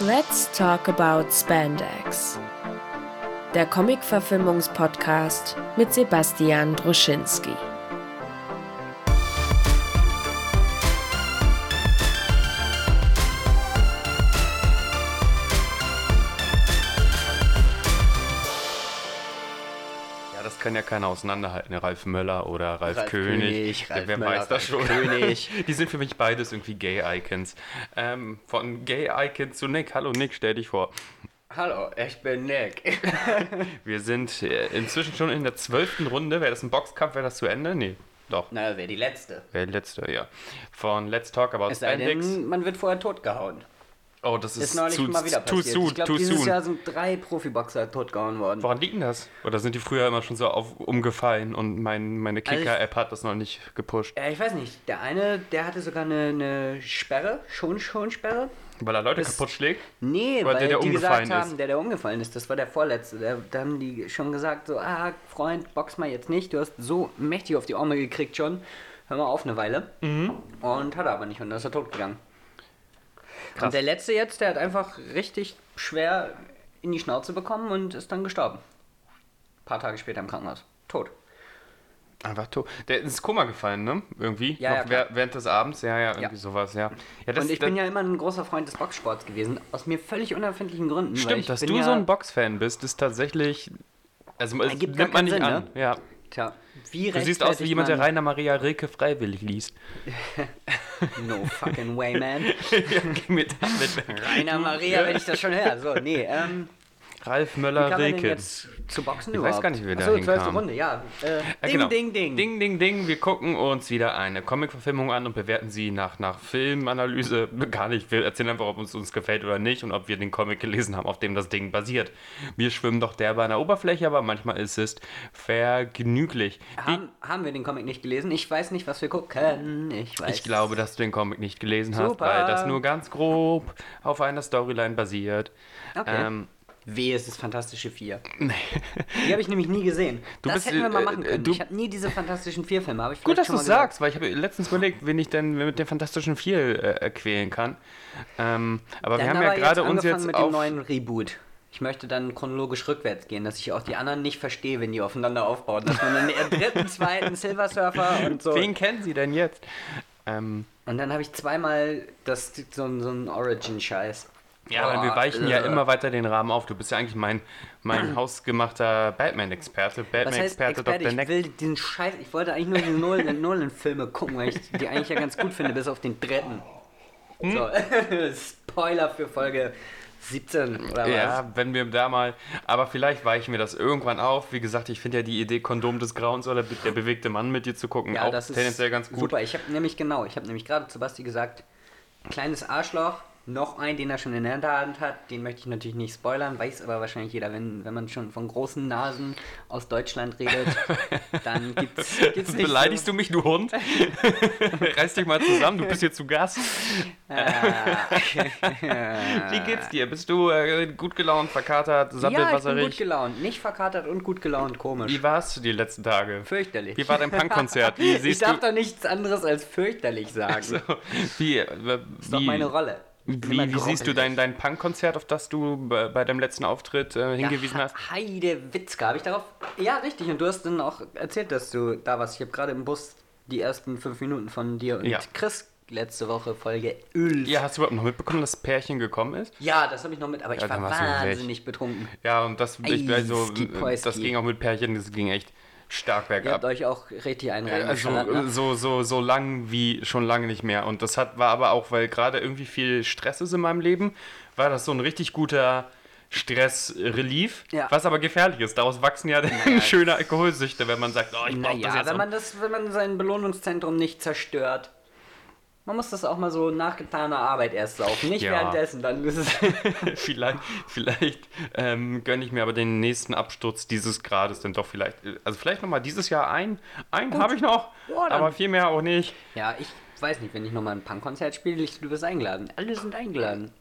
Let's talk about Spandex. Der Comic-Verfilmungspodcast mit Sebastian Druschinski. Ja, keiner auseinanderhalten. Ralf Möller oder Ralf, Ralf König. König, Ralf Wer Möller, weiß das Ralf schon? König. Die sind für mich beides irgendwie Gay-Icons. Ähm, von Gay-Icons zu Nick. Hallo Nick, stell dich vor. Hallo, ich bin Nick. Wir sind äh, inzwischen schon in der zwölften Runde. Wäre das ein Boxkampf? Wäre das zu Ende? Nee, doch. Na, wer die Letzte? Wäre die letzte, ja. Von Let's Talk About Es Spandex. denn, man wird vorher totgehauen. Oh, das ist, Ist neulich zu, mal wieder passiert. soon, ich glaube, dieses soon. Jahr sind drei Profiboxer totgehauen worden. Woran liegt denn das? Oder sind die früher immer schon so auf, umgefallen und mein, meine Also Kicker-App hat das noch nicht gepusht? Ja, ich weiß nicht. Der eine, der hatte sogar eine, eine Sperre, schon schon Sperre. Weil er Leute das- kaputt schlägt? Nee, weil der, der die umgefallen gesagt haben, ist. der, der umgefallen ist, das war der Vorletzte. Der, da haben die schon gesagt, so, ah, Freund, box mal jetzt nicht. Du hast so mächtig auf die Arme gekriegt schon. Hör mal auf eine Weile. Mhm. Und hat er aber nicht und dann ist er tot gegangen. Krass. Und der letzte jetzt, der hat einfach richtig schwer in die Schnauze bekommen und ist dann gestorben. Ein paar Tage später im Krankenhaus. Tot. Einfach tot. Der ist ins Koma gefallen, ne? Irgendwie. Ja, Noch ja, während des Abends. Ja, ja, irgendwie Ja. sowas, ja. ja das, und ich bin ja immer ein großer Freund des Boxsports gewesen, aus mir völlig unerfindlichen Gründen. Stimmt, dass du so ein Boxfan bist, ist tatsächlich. Also, es nimmt man nicht keinen an. Sinn, ne? Ja. Tja, wie Du siehst aus wie jemand, der Rainer Maria Rilke freiwillig liest. No fucking way, man. ja, geh mir damit. Rainer Maria, wenn ich das schon höre. So, nee, ähm, Ralf wie Möller kann man denn Rilke. jetzt zu Boxen Ich überhaupt? weiß gar nicht, wie wir da zwölfte hinkamen. Runde, ja. Äh, Ja, ding, genau. ding, ding, Ding, ding, ding. Wir gucken uns wieder eine Comic-Verfilmung an und bewerten sie nach, nach Filmanalyse. Gar nicht. Wir erzählen einfach, ob uns uns gefällt oder nicht und ob wir den Comic gelesen haben, auf dem das Ding basiert. Wir schwimmen doch derbe an der Oberfläche, aber manchmal ist es vergnüglich. Haben, haben wir den Comic nicht gelesen? Ich weiß nicht, was wir gucken. Ich weiß. Ich glaube, dass du den Comic nicht gelesen hast, Super. weil das nur ganz grob auf einer Storyline basiert. Okay. Ähm, Wehe, es ist Fantastische Vier. Die habe ich nämlich nie gesehen. Du das bist, hätten wir mal äh, machen äh, können. du- ich habe nie diese Fantastischen Vier Filme. Hab ich Gut, dass du sagst, weil ich habe letztens überlegt, wen ich denn mit den Fantastischen Vier äh, quälen kann. Ähm, aber Dann wir haben aber ja gerade jetzt uns jetzt mit auf... dem neuen Reboot. Ich möchte dann chronologisch rückwärts gehen, dass ich auch die anderen nicht verstehe, wenn die aufeinander aufbauen. Dass man dann den dritten, zweiten Silver Surfer und so. Wen kennen Sie denn jetzt? Ähm, Und dann habe ich zweimal das, so, so ein Origin-Scheiß. Ja, aber wir weichen ja äh. immer weiter den Rahmen auf. Du bist ja eigentlich mein, mein hausgemachter Batman-Experte. Batman-Experte Experte? Dr. Ich Neck. will diesen Scheiß, ich wollte eigentlich nur die Nolan- Nolan-Filme gucken, weil ich die eigentlich ja ganz gut finde, bis auf den dritten. Hm? So, Spoiler für Folge 17 oder was? Ja, wenn wir da mal. Aber vielleicht weichen wir das irgendwann auf. Wie gesagt, ich finde ja die Idee Kondom des Grauens oder der bewegte Mann mit dir zu gucken Ja, auch das ist tendenziell ganz gut. Super, ich habe nämlich genau, ich habe nämlich gerade zu Basti gesagt, kleines Arschloch, noch einen, den er schon in der Hand hat, den möchte ich natürlich nicht spoilern, weiß aber wahrscheinlich jeder, wenn, wenn man schon von großen Nasen aus Deutschland redet, dann gibt's, gibt's nicht Beleidigst so, du mich, du Hund? Reiß dich mal zusammen, du bist hier zu Gast. Wie geht's dir? Bist du äh, gut gelaunt, verkatert, Ja, ich bin sappelwasserig? gut gelaunt, nicht verkatert und gut gelaunt, komisch. Wie warst du die letzten Tage? Fürchterlich. Wie war dein Punkkonzert? Wie ich darf du? doch nichts anderes als fürchterlich sagen. So, wie, äh, ist doch wie, meine Rolle. Wie, wie siehst du dein, dein Punkkonzert, auf das du bei bei deinem letzten Auftritt äh, hingewiesen ja, hast? Heide Witzka, habe ich darauf. Ja, richtig. Und du hast dann auch erzählt, dass du da warst. Ich habe gerade im Bus die ersten fünf Minuten von dir und Ja. Chris letzte Woche Folge 11. Ja, hast du überhaupt noch mitbekommen, dass das Pärchen gekommen ist? Ja, das habe ich noch mit, aber ich Ja, war wahnsinnig betrunken. Ja, und das, ich, also, das ging auch mit Pärchen, das ging echt stark Ihr habt bergab. euch auch richtig einen Also reingeschallert, ne? so, so, so lang wie schon lange nicht mehr. Und das hat, war aber auch, weil gerade irgendwie viel Stress ist in meinem Leben, war das so ein richtig guter Stress-Relief, Ja. was aber gefährlich ist. Daraus wachsen ja dann schöne Alkoholsüchte, wenn man sagt, oh, ich brauche das Naja, jetzt. wenn man das, wenn man sein Belohnungszentrum nicht zerstört. Man muss das auch mal so nach getaner Arbeit erst saufen. Nicht Ja. währenddessen, dann ist es. vielleicht vielleicht ähm, gönne ich mir aber den nächsten Absturz dieses Grades dann doch vielleicht. Also vielleicht nochmal dieses Jahr ein. Einen habe ich noch, dann- aber viel mehr auch nicht. Ja, ich weiß nicht, wenn ich nochmal ein Punkkonzert spiele, ich- du wirst eingeladen. Alle sind eingeladen.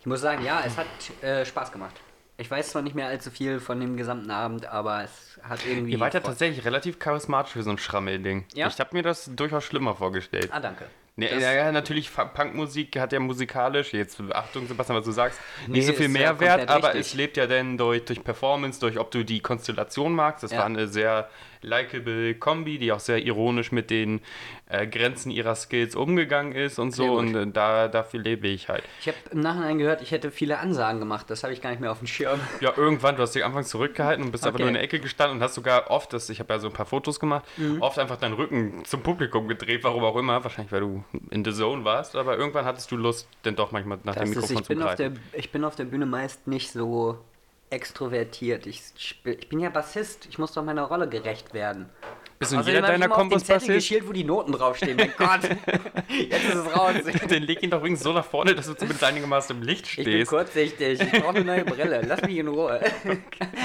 Ich muss sagen, ja, es hat äh, Spaß gemacht. Ich weiß zwar nicht mehr allzu viel von dem gesamten Abend, aber es hat irgendwie. Ihr wart ja Freude- tatsächlich relativ charismatisch für so ein Schrammelding. Ja? Ich habe mir das durchaus schlimmer vorgestellt. Ah, danke. Nee, Das- ja, natürlich, Punkmusik hat ja musikalisch, jetzt Achtung Sebastian, was du sagst, nicht so viel Mehrwert, aber richtig. es lebt ja dann durch, durch Performance, durch ob du die Konstellation magst. Das Ja. war eine sehr likable Kombi, die auch sehr ironisch mit den äh, Grenzen ihrer Skills umgegangen ist und so und äh, da, dafür lebe ich halt. Ich habe im Nachhinein gehört, ich hätte viele Ansagen gemacht. Das habe ich gar nicht mehr auf dem Schirm. Ja, irgendwann, du hast dich anfangs zurückgehalten und bist einfach Okay. nur in der Ecke gestanden und hast sogar oft, das, ich habe ja so ein paar Fotos gemacht, Mhm. oft einfach deinen Rücken zum Publikum gedreht, warum auch immer, wahrscheinlich weil du in the zone warst, aber irgendwann hattest du Lust, denn doch manchmal nach dem Das ist, Mikrofon ich, zu bin auf der, greifen. ich bin auf der Bühne meist nicht so extrovertiert. Ich, ich bin ja Bassist. Ich muss doch meiner Rolle gerecht werden. Bist du in Außerdem jeder deiner Kombos Bassist? geschielt, wo die Noten draufstehen. Mein Gott. Jetzt ist es raus. Den leg ihn doch übrigens so nach vorne, dass du zumindest einigermaßen im Licht Ich bin stehst. kurzsichtig. Ich brauche eine neue Brille. Lass mich in Ruhe.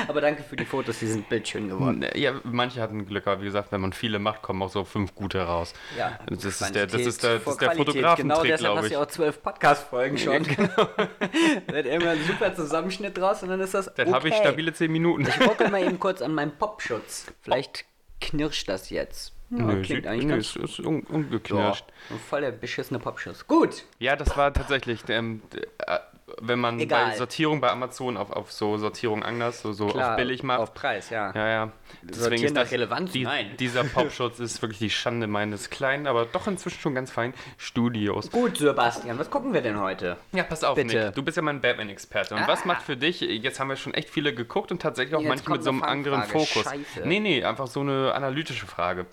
Aber danke für die Fotos. Die sind bildschön geworden. Ja, manche hatten Glück, aber wie gesagt, wenn man viele macht, kommen auch so fünf gute raus. Ja, Das ist der, das Quantität ist der, das ist der. Fotografentrick, Genau deshalb glaube hast du ja auch zwölf Podcast-Folgen schon. da hat immer ein super Zusammenschnitt draus und dann ist das Dann okay. habe ich stabile 10 Minuten. Ich ruckel mal eben kurz an meinem Popschutz. Vielleicht knirscht das jetzt. Ja, Nö, klingt sieht, eigentlich nö, ganz... es ist un, Ja, ungeknirscht. voll der beschissene Popschutz. Gut. Ja, das war tatsächlich, ähm, äh, wenn man Egal. bei Sortierung bei Amazon auf, auf so Sortierung anders, so, so auf billig macht. Auf Preis, ja. ja, ja. Sortieren nach Relevanz? Die, Nein. Dieser Popschutz ist wirklich die Schande meines kleinen, aber doch inzwischen schon ganz fein Studios. Gut, Sebastian, was gucken wir denn heute? Ja, pass auf, Bitte. Nick. Du bist ja mein Batman-Experte. Und Ah. was macht für dich, jetzt haben wir schon echt viele geguckt und tatsächlich auch Jetzt manche mit so einem eine anderen. Fokus. Scheiße. Nee, nee, einfach so eine analytische Frage.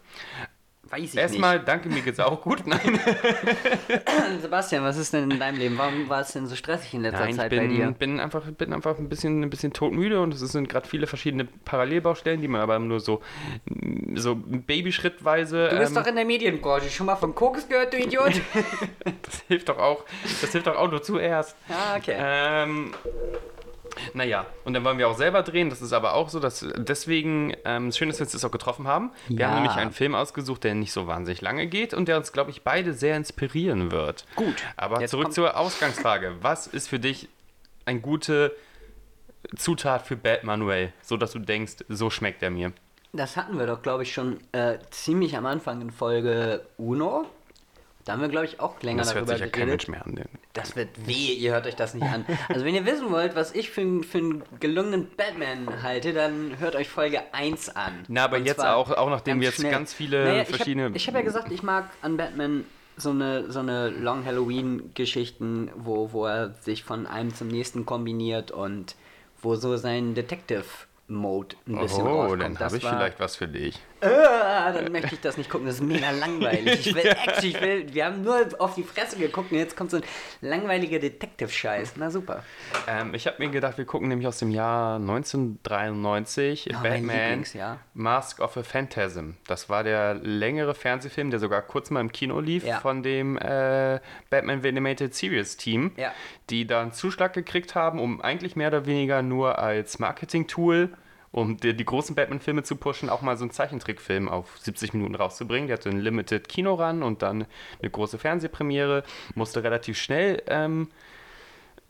Weiß ich Erstmal, danke, mir geht's auch gut. Nein, nicht. Sebastian, was ist denn in deinem Leben? Warum war es denn so stressig in letzter Nein ich Zeit bei dir? bin, bin, einfach, bin einfach ein bisschen, ein bisschen totmüde und es sind gerade viele verschiedene Parallelbaustellen, die man aber nur so, so babyschrittweise. Du bist ähm, doch in der Medienbranche. Schon mal von Koks gehört, du Idiot? das hilft doch auch. Das hilft doch auch nur zuerst. ah, okay. Ähm, naja, und dann wollen wir auch selber drehen. Das ist aber auch so, dass deswegen ähm, schön ist, dass wir uns auch getroffen haben. Wir Ja. haben nämlich einen Film ausgesucht, der nicht so wahnsinnig lange geht und der uns, glaube ich, beide sehr inspirieren wird. Gut. Aber Jetzt zurück zur Ausgangsfrage. Was ist für dich eine gute Zutat für Bad Manuel, so dass du denkst, so schmeckt er mir? Das hatten wir doch, glaube ich, schon äh, ziemlich am Anfang in Folge Uno. Da haben wir, glaube ich, auch länger Das hört darüber sich ja kein geredet. Mensch mehr an. denn- Das wird weh, ihr hört euch das nicht an. Also wenn ihr wissen wollt, was ich für, einen- für einen gelungenen Batman halte, dann hört euch Folge 1 an. Na, aber Und jetzt auch- auch nachdem wir jetzt schnell. ganz viele naja, verschiedene- Ich habe hab ja gesagt, ich mag an Batman so eine, so eine Long Halloween-Geschichten, wo, wo er sich von einem zum nächsten kombiniert und wo so sein Detective-Mode ein bisschen Oh, dann Das habe ich vielleicht was für dich. Ah, dann möchte ich das nicht gucken, das ist mega langweilig. Ich will Action, ich will, wir haben nur auf die Fresse geguckt und jetzt kommt so ein langweiliger Detective-Scheiß. Na super. Ähm, ich habe mir gedacht, wir gucken nämlich aus dem Jahr 1993 Ja, mein Batman. Mask of a Phantasm. Das war der längere Fernsehfilm, der sogar kurz mal im Kino lief, Ja. von dem äh, Batman Animated Series Team, Ja. die da einen Zuschlag gekriegt haben, um eigentlich mehr oder weniger nur als Marketing-Tool um die, die großen Batman-Filme zu pushen, auch mal so einen Zeichentrickfilm auf 70 Minuten rauszubringen. Der hatte einen Limited Kino-Run und dann eine große Fernsehpremiere, musste relativ schnell ähm,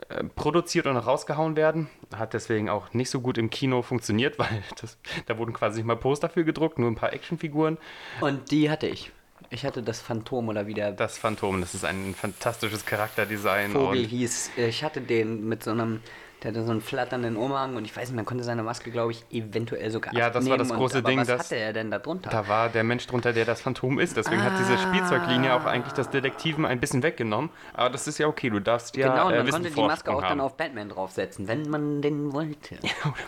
äh, produziert und rausgehauen werden. Hat deswegen auch nicht so gut im Kino funktioniert, weil das, da wurden quasi nicht mal Poster für gedruckt, nur ein paar Actionfiguren. Und die hatte ich. Ich hatte das Phantom oder wie der Das Phantom, das ist ein fantastisches Charakterdesign. Vogel hieß. Ich hatte den mit so einem, der hatte so einen flatternden Umhang und ich weiß nicht, man konnte seine Maske, glaube ich, eventuell sogar Ja, das war das und, große aber Ding, Was das- hatte er denn da drunter? Da war der Mensch drunter, der das Phantom ist. Deswegen hat diese Ah. Spielzeuglinie auch eigentlich das Detektiven ein bisschen weggenommen. Aber das ist ja okay, du darfst ja genau, und äh, man konnte die Maske auch dann haben. auf Batman draufsetzen, wenn man den wollte.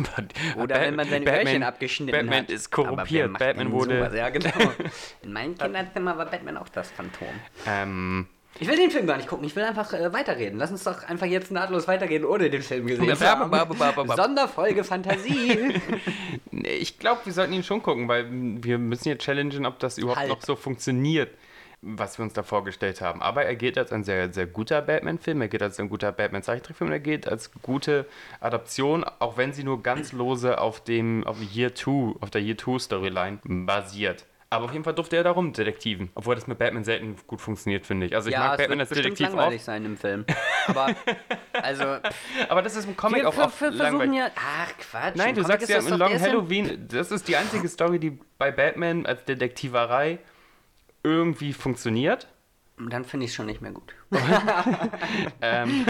Oder wenn man seine Batman, Öhrchen abgeschnitten Batman hat. ist Aber wer korrumpiert. Batman wurde... sowas? Ja, genau. In meinem Kinderzimmer war Batman auch das Phantom. Ähm, Ich will den Film gar nicht gucken, ich will einfach äh, weiterreden. Lass uns doch einfach jetzt nahtlos weitergehen, ohne den Film gesehen zu haben. Sonderfolge Fantasie. Nee, Ich glaube, wir sollten ihn schon gucken, weil wir müssen jetzt challengen, ob das überhaupt Halt. noch so funktioniert, was wir uns da vorgestellt haben. Aber er geht als ein sehr, sehr guter Batman-Film, er geht als ein guter Batman-Zeichentrickfilm, er geht als gute Adaption, auch wenn sie nur ganz lose auf dem auf Year 2, auf der Year 2 Storyline basiert. Aber auf jeden Fall durfte er darum Detektiven, obwohl das mit Batman selten gut funktioniert, finde ich. Also ich ja, mag es Batman als Detektiv langweilig auch, sein im Film. Aber, also, aber das ist im Comic wir, auch oft wir versuchen langweilig. ja... Ach, Quatsch. Nein, du sagst ja doch- Long Halloween, das ist die einzige Story, die bei Batman als Detektiverei irgendwie funktioniert. Dann finde ich es schon nicht mehr gut. Ähm,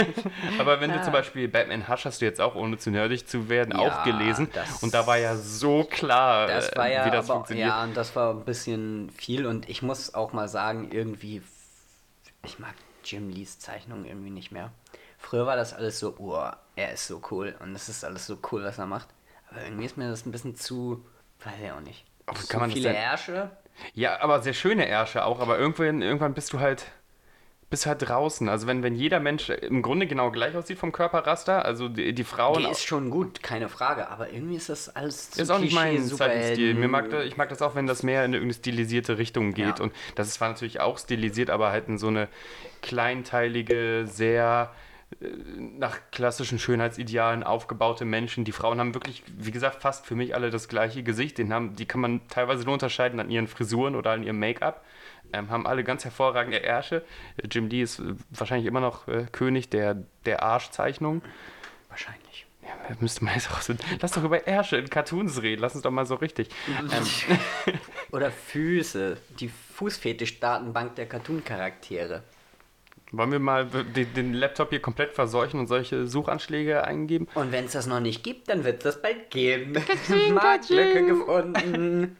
aber wenn du zum Beispiel Batman Hush hast du jetzt auch, ohne zu nerdig zu werden, Ja, auch gelesen. das- Und da war ja so klar, Das äh, war ja, wie das aber, funktioniert. ja, und das war ein bisschen viel und ich muss auch mal sagen, irgendwie, ich mag Jim Lees Zeichnung irgendwie nicht mehr. Früher war das alles so, oh, er ist so cool und es ist alles so cool, was er macht. Aber irgendwie ist mir das ein bisschen zu, weiß ich auch nicht. Zu kann man das viele denn- Ärsche. Ja, aber sehr schöne Ärsche auch, aber irgendwann, irgendwann bist du halt bist halt draußen. Also wenn, wenn jeder Mensch im Grunde genau gleich aussieht vom Körperraster, also die, die Frauen Die ist schon gut, keine Frage, aber irgendwie ist das alles zu ist auch nicht mein Zeichenstil. Mir mag, ich mag das auch, wenn das mehr in irgendeine stilisierte Richtung geht. Ja. Und das ist zwar natürlich auch stilisiert, aber halt in so eine kleinteilige, sehr nach klassischen Schönheitsidealen aufgebaute Menschen. Die Frauen haben wirklich, wie gesagt, fast für mich alle das gleiche Gesicht. Den haben, die kann man teilweise nur unterscheiden an ihren Frisuren oder an ihrem Make-up. Ähm, haben alle ganz hervorragende Ärsche. Äh, Jim Lee ist äh, wahrscheinlich immer noch äh, König der, der Arschzeichnung. Wahrscheinlich. Ja, müsste man jetzt auch so. Lass doch über Ärsche in Cartoons reden. Lass uns doch mal so richtig. Ähm, Oder Füße, die Fußfetisch-Datenbank der Cartoon-Charaktere. Wollen wir mal den, den Laptop hier komplett verseuchen und solche Suchanschläge eingeben? Und wenn es das noch nicht gibt, dann wird es das bald geben. Marktlücke gefunden.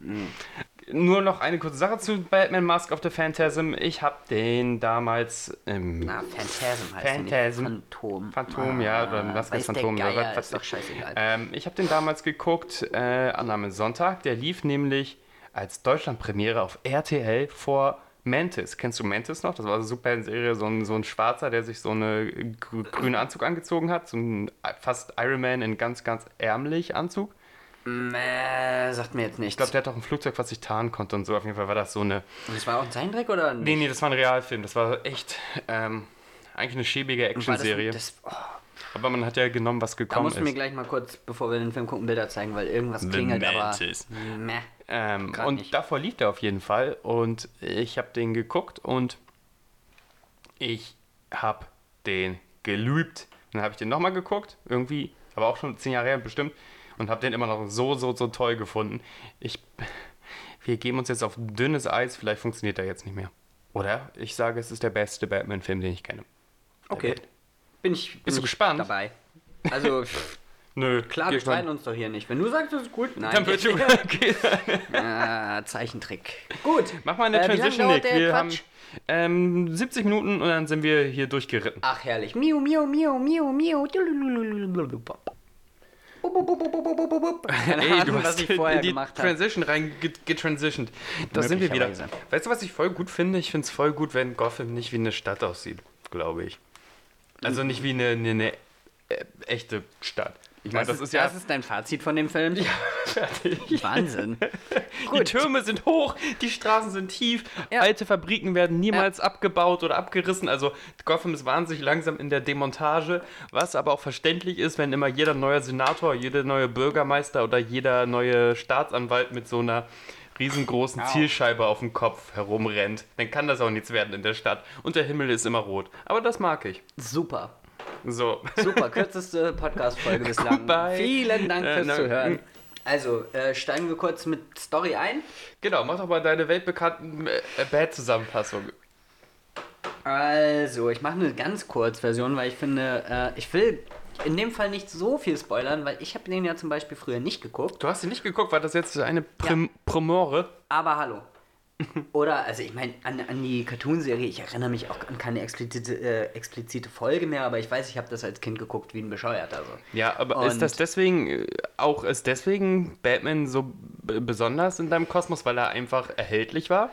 Nur noch eine kurze Sache zu Batman Mask of the Phantasm. Ich habe den damals im Na, Phantasm heißt Phantasm. der. Phantom. Phantom, ja, oder Mask of weiß der Phantom. oder Geier, was ist doch scheißegal. Ähm, ich habe den damals geguckt äh, an einem Sonntag. Der lief nämlich als Deutschlandpremiere auf RTL vor Mantis. Kennst du Mantis noch? Das war eine super Serie, so ein, so ein Schwarzer, der sich so einen grü grünen Anzug angezogen hat. So ein fast Iron Man in ganz, ganz ärmlich Anzug. Mäh, sagt mir jetzt Ich nichts. glaube, der hat auch ein Flugzeug, was sich tarnen konnte und so. Auf jeden Fall war das so eine. Und das war auch ein Zeichentrick oder nicht? Nee, nee, das war ein Realfilm. Das war echt ähm, eigentlich eine schäbige das, Actionserie. das, oh, Aber man hat ja genommen, was da gekommen musst du mir ist. gleich mal kurz, bevor wir den Film gucken, Bilder zeigen, weil irgendwas klingelt, aber... Mantis. Meh. Ähm, und nicht. davor lief der auf jeden Fall. Und ich habe den geguckt und ich habe den geliebt. Dann habe ich den nochmal geguckt, irgendwie, aber auch schon zehn Jahre her bestimmt. Und habe den immer noch so, so, so toll gefunden. Ich, wir geben uns jetzt auf dünnes Eis, vielleicht funktioniert er jetzt nicht mehr. Oder ich sage, es ist der beste Batman-Film, den ich kenne. Okay. Bin ich, bin Bist du ich gespannt? dabei. Also, Nö, klar, wir streiten uns doch hier nicht. Wenn du sagst, das ist gut, nein. Dann wird okay. Ah, Zeichentrick. Gut. Mach mal eine Äh, Transition, Nick. Wir haben Quatsch? ähm, 70 Minuten und dann sind wir hier durchgeritten. Ach, herrlich. Miau, miau, miau, miau, miau. Keine Ey, du was hast ich vorher in die gemacht. Transition rein get- getransitioned. Da sind wir wieder. Weißt du, was ich voll gut finde? Ich finde es voll gut, wenn Gotham nicht wie eine Stadt aussieht, glaube ich. Also nicht wie eine, eine, eine äh, echte Stadt. Ich meine, Das, das, ist ja. das ist dein Fazit von dem Film? Wahnsinn. die Türme sind hoch, die Straßen sind tief, Ja. alte Fabriken werden niemals abgebaut oder abgerissen. Also Gotham ist wahnsinnig langsam in der Demontage, was aber auch verständlich ist, wenn immer jeder neue Senator, jeder neue Bürgermeister oder jeder neue Staatsanwalt mit so einer riesengroßen Zielscheibe auf dem Kopf herumrennt. Dann kann das auch nichts werden in der Stadt. Und der Himmel ist immer rot. Aber das mag ich. Super. So. Super, kürzeste Podcast-Folge bislang. Goodbye. Vielen Dank Äh, fürs na, Zuhören. Also, äh, steigen wir kurz mit Story ein. Genau, mach doch mal deine weltbekannten äh, Bad-Zusammenfassung. Also, ich mache eine ganz Kurzversion, weil ich finde, äh, ich will in dem Fall nicht so viel spoilern, weil ich habe den ja zum Beispiel früher nicht geguckt. Du hast ihn nicht geguckt, war das jetzt eine Prim Primore? Aber hallo. Oder, also ich meine, an, an die Cartoonserie, ich erinnere mich auch an keine explizite, äh, explizite Folge mehr, aber ich weiß, ich habe das als Kind geguckt wie ein Bescheuerter. Also. Ja, aber Und- ist das deswegen äh, auch ist deswegen Batman so besonders in deinem Kosmos, weil er einfach erhältlich war?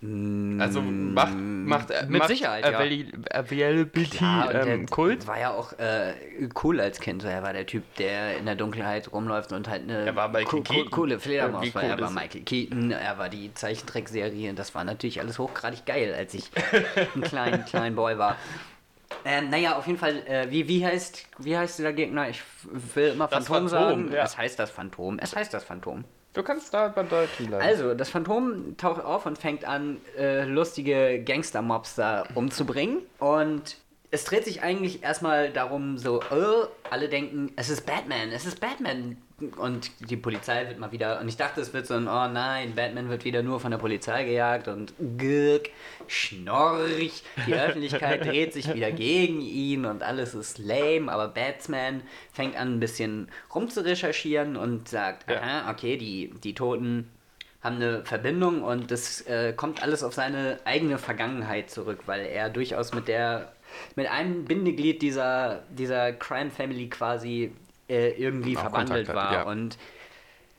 Also macht macht Mm, Mit macht Sicherheit, ja. Avail- Availability Ja, ähm, Kult. war ja auch äh, cool als Kind. So, er war der Typ, der in der Dunkelheit rumläuft und halt eine Er war Michael co- co- Keaton. coole Fledermaus Wie war. cool Er war Michael Keaton, er war die Zeichentrickserie. Das war natürlich alles hochgradig geil, als ich ein kleiner klein Boy war. Ähm, naja, auf jeden Fall, äh, wie, wie, heißt, wie heißt der Gegner? Ich will immer Das Phantom, Phantom, sagen. ja. Es heißt das Phantom. Es heißt das Phantom. Du kannst da beim Deutschen bleiben. Also, das Phantom taucht auf und fängt an, äh, lustige Gangster-Mobs da umzubringen. Und es dreht sich eigentlich erstmal darum, so, äh, alle denken, es ist Batman, es ist Batman. Und die Polizei wird mal wieder, und ich dachte, es wird so ein, oh nein, Batman wird wieder nur von der Polizei gejagt und gürk, schnorch, die Öffentlichkeit dreht sich wieder gegen ihn und alles ist lame, aber Batsman fängt an ein bisschen rumzurecherchieren und sagt, Ja. aha, okay, die, die Toten haben eine Verbindung und das äh, kommt alles auf seine eigene Vergangenheit zurück, weil er durchaus mit der mit einem Bindeglied dieser, dieser Crime Family quasi äh, irgendwie Auch verwandelt war. ja. Und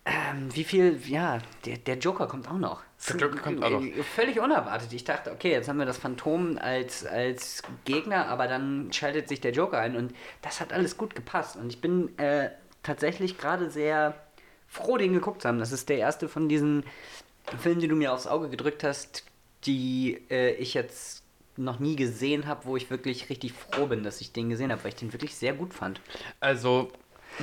ähm, wie viel, ja, der, der Joker kommt auch noch. Der Joker kommt auch noch. Äh, Völlig unerwartet. Ich dachte, okay, jetzt haben wir das Phantom als, als Gegner, aber dann schaltet sich der Joker ein und das hat alles gut gepasst. Und ich bin äh, tatsächlich gerade sehr froh, den geguckt zu haben. Das ist der erste von diesen Filmen, die du mir aufs Auge gedrückt hast, die äh, ich jetzt noch nie gesehen habe, wo ich wirklich richtig froh bin, dass ich den gesehen habe, weil ich den wirklich sehr gut fand. Also,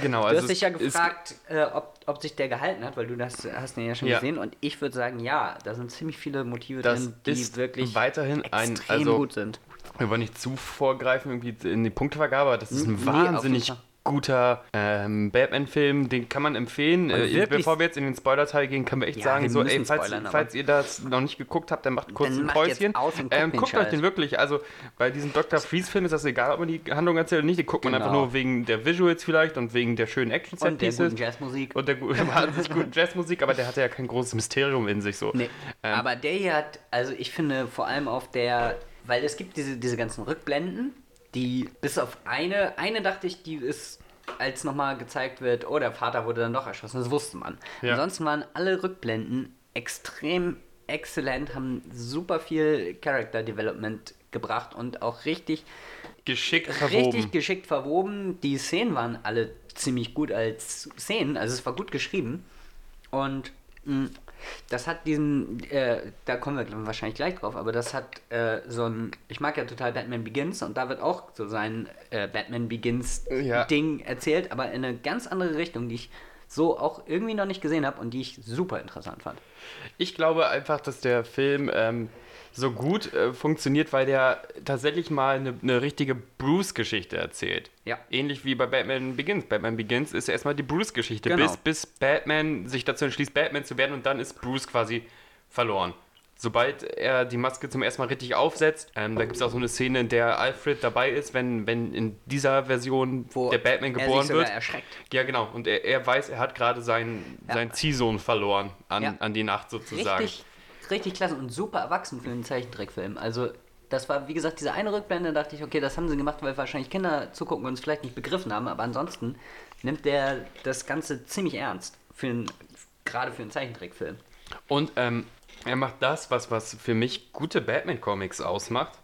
genau. Du also hast dich ja gefragt, äh, ob, ob sich der gehalten hat, weil du das hast den ja schon Ja. gesehen und ich würde sagen, ja, da sind ziemlich viele Motive Das drin, die ist wirklich weiterhin ein- extrem also- gut sind. Wir wollen nicht zu vorgreifen irgendwie in die Punktevergabe, aber das ist ein Nee, auf jeden wahnsinnig. Guter ähm, Batman-Film, den kann man empfehlen. Äh, bevor wir jetzt in den Spoiler-Teil gehen, können wir echt Ja, sagen, wir so, ey, falls, spoilern, falls ihr das noch nicht geguckt habt, dann macht kurz Dann ein und guckt ähm, guckt euch den wirklich, also bei diesem Dr. Freeze-Film ist das egal, ob man die Handlung erzählt oder nicht, den guckt man einfach Genau. nur wegen der Visuals vielleicht und wegen der schönen action Und der set guten Jazzmusik. Und der wahnsinnig guten Jazzmusik, aber der hatte ja kein großes Mysterium in sich so. Nee, Ähm, aber der hier hat, also ich finde vor allem auf der, weil es gibt diese, diese ganzen Rückblenden, die bis auf eine, eine dachte ich, die ist, als nochmal gezeigt wird, oh, der Vater wurde dann doch erschossen, das wusste man. Ja. Ansonsten waren alle Rückblenden extrem exzellent, haben super viel Character Development gebracht und auch richtig geschickt verwoben. richtig geschickt verwoben. Die Szenen waren alle ziemlich gut als Szenen, also es war gut geschrieben. Und mh, das hat diesen, äh, da kommen wir wahrscheinlich gleich drauf, aber das hat äh, so ein, ich mag ja total Batman Begins und da wird auch so sein äh, Batman Begins Ja. Ding erzählt, aber in eine ganz andere Richtung, die ich so auch irgendwie noch nicht gesehen habe und die ich super interessant fand. Ich glaube einfach, dass der Film ähm, so gut äh, funktioniert, weil der tatsächlich mal eine, eine richtige Bruce-Geschichte erzählt. Ja. Ähnlich wie bei Batman Begins. Batman Begins ist erstmal die Bruce-Geschichte, Genau. bis, bis Batman sich dazu entschließt, Batman zu werden und dann ist Bruce quasi verloren. Sobald er die Maske zum ersten Mal richtig aufsetzt, ähm, da gibt es auch so eine Szene, in der Alfred dabei ist, wenn, wenn in dieser Version Wo der Batman er geboren sich sogar wird. erschreckt. Ja, genau. Und er, er weiß, er hat gerade seinen, Ja. seinen Ziehsohn verloren an, Ja. an die Nacht sozusagen. Richtig, richtig klasse und super erwachsen für einen Zeichentrickfilm. Also, das war, wie gesagt, diese eine Rückblende, dachte ich, okay, das haben sie gemacht, weil wahrscheinlich Kinder zugucken und es vielleicht nicht begriffen haben, aber ansonsten nimmt der das Ganze ziemlich ernst. Für einen, gerade für einen Zeichentrickfilm. Und ähm, er macht das, was, was für mich gute Batman-Comics ausmacht.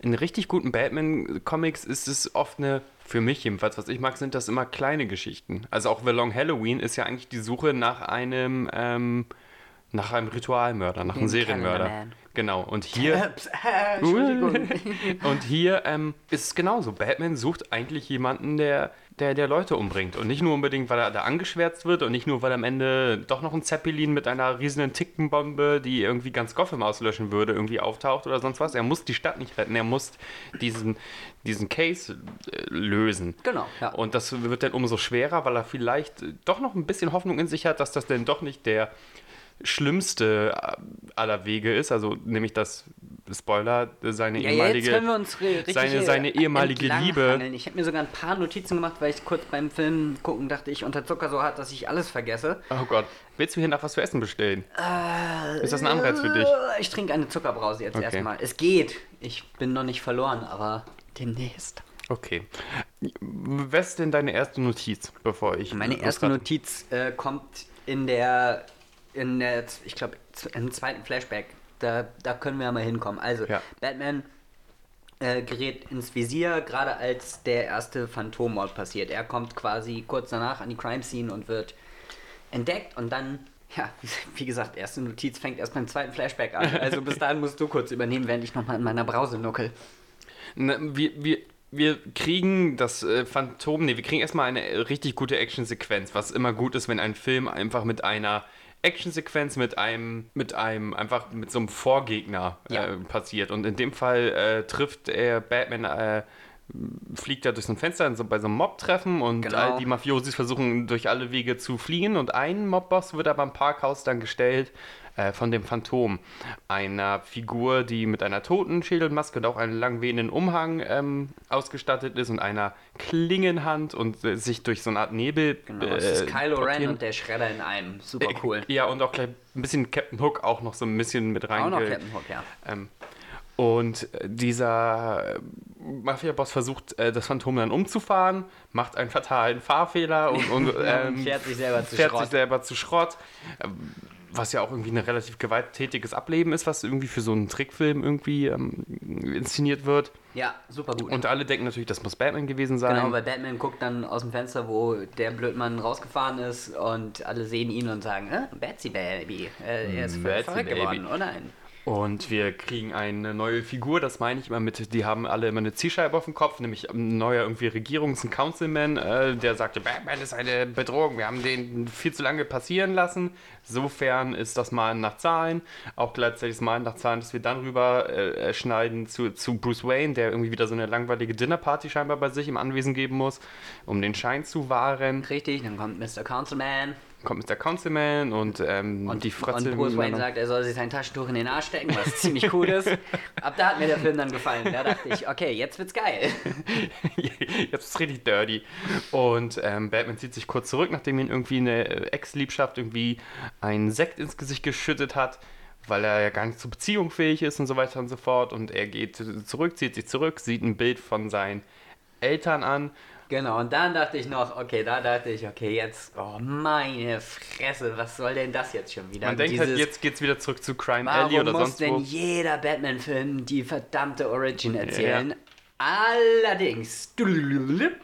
In richtig guten Batman-Comics ist es oft eine, für mich jedenfalls, was ich mag, sind das immer kleine Geschichten. Also auch The Long Halloween ist ja eigentlich die Suche nach einem, ähm, nach einem Ritualmörder, nach einem Serienmörder. Genau. Und hier. Äh. Und hier ähm, ist es genauso. Batman sucht eigentlich jemanden, der, der, der Leute umbringt. Und nicht nur unbedingt, weil er da angeschwärzt wird und nicht nur, weil am Ende doch noch ein Zeppelin mit einer riesigen Tickenbombe, die irgendwie ganz Gotham auslöschen würde, irgendwie auftaucht oder sonst was. Er muss die Stadt nicht retten, er muss diesen, diesen Case äh, lösen. Genau, ja. Und das wird dann umso schwerer, weil er vielleicht doch noch ein bisschen Hoffnung in sich hat, dass das denn doch nicht der schlimmste äh, aller Wege ist, also nämlich das Spoiler, seine Ja, ehemalige seine, seine äh, ehemalige Liebe. Ich habe mir sogar ein paar Notizen gemacht, weil ich kurz beim Film gucken dachte, ich unter Zucker so hart, dass ich alles vergesse. Oh Gott, willst du hier nach was zu essen bestellen? ist das ein Anreiz für dich? Äh, Ich trinke eine Zuckerbrause jetzt Okay. erstmal. Es geht. Ich bin noch nicht verloren, aber demnächst. Okay. Was ist denn deine erste Notiz, bevor ich Meine erste? Notiz äh, kommt in der, in der, ich glaube, im zweiten Flashback. Da, da können wir ja mal hinkommen. Also, Ja. Batman äh, gerät ins Visier, gerade als der erste Phantommord passiert. Er kommt quasi kurz danach an die Crime Scene und wird entdeckt und dann, ja, wie gesagt, erste Notiz fängt erst beim zweiten Flashback an. Also bis dahin musst du kurz übernehmen, während ich nochmal in meiner Brause nuckel. Na, wir, wir, wir kriegen das äh, Phantom, nee, wir kriegen erstmal eine äh, richtig gute Actionsequenz, was immer gut ist, wenn ein Film einfach mit einer Actionsequenz mit einem, mit einem, einfach mit so einem Vorgegner Ja. äh, passiert. Und in dem Fall äh, trifft er Batman äh, fliegt er durch so ein Fenster so, bei so einem Mob-Treffen und Genau. all die Mafiosis versuchen durch alle Wege zu fliehen und ein Mobboss wird aber im Parkhaus dann gestellt äh, von dem Phantom, einer Figur, die mit einer Totenschädelmaske und auch einem langwehenden Umhang ähm, ausgestattet ist und einer Klingenhand und äh, sich durch so eine Art Nebel Genau, es ist äh, Kylo Ren und der Schredder in einem. Super cool. Ja, und auch gleich ein bisschen Captain Hook auch noch so ein bisschen mit rein. Auch noch Captain Hook, ja. Ähm, und äh, dieser äh, Mafia-Boss versucht, äh, das Phantom dann umzufahren, macht einen fatalen Fahrfehler und, und ähm, fährt sich selber fährt sich selber zu Schrott. Was ja auch irgendwie ein relativ gewalttätiges Ableben ist, was irgendwie für so einen Trickfilm irgendwie ähm, inszeniert wird. Ja, super gut. Und alle denken natürlich, das muss Batman gewesen sein. Genau, weil Batman guckt dann aus dem Fenster, wo der Blödmann rausgefahren ist und alle sehen ihn und sagen, äh, Betsy Baby, äh, er ist Betsy verrückt geworden, oh nein. Und wir kriegen eine neue Figur, das meine ich immer mit, die haben alle immer eine Zielscheibe auf dem Kopf, nämlich ein neuer irgendwie Regierungs- und Councilman, äh, der sagte, Batman ist eine Bedrohung, wir haben den viel zu lange passieren lassen. Sofern ist das Malen nach Zahlen, auch gleichzeitig das Malen nach Zahlen, dass wir dann rüber äh, schneiden zu, zu Bruce Wayne, der irgendwie wieder so eine langweilige Dinnerparty scheinbar bei sich im Anwesen geben muss, um den Schein zu wahren. Richtig, dann kommt Mr. Councilman Kommt Mr. Councilman und, ähm, und, die Fratze... und Bruce Wayne sagt, er soll sich sein Taschentuch in den Arsch stecken, was ziemlich cool ist. Ab da hat mir der Film dann gefallen. Da dachte ich, okay, jetzt wird's geil. Jetzt ist es richtig dirty. Und ähm, Batman zieht sich kurz zurück, nachdem ihn irgendwie eine äh, Ex-Liebschaft irgendwie einen Sekt ins Gesicht geschüttet hat, weil er ja gar nicht zur Beziehung fähig ist und so weiter und so fort. Und er geht zurück, zieht sich zurück, sieht ein Bild von seinen Eltern an. Genau, und dann dachte ich noch, okay, da dachte ich, okay, jetzt, oh meine Fresse, was soll denn das jetzt schon wieder? Man denkt halt, Dieses- jetzt geht's wieder zurück zu Crime Alley Warum oder muss sonst denn wo. jeder Batman-Film die verdammte Origin erzählen? Allerdings,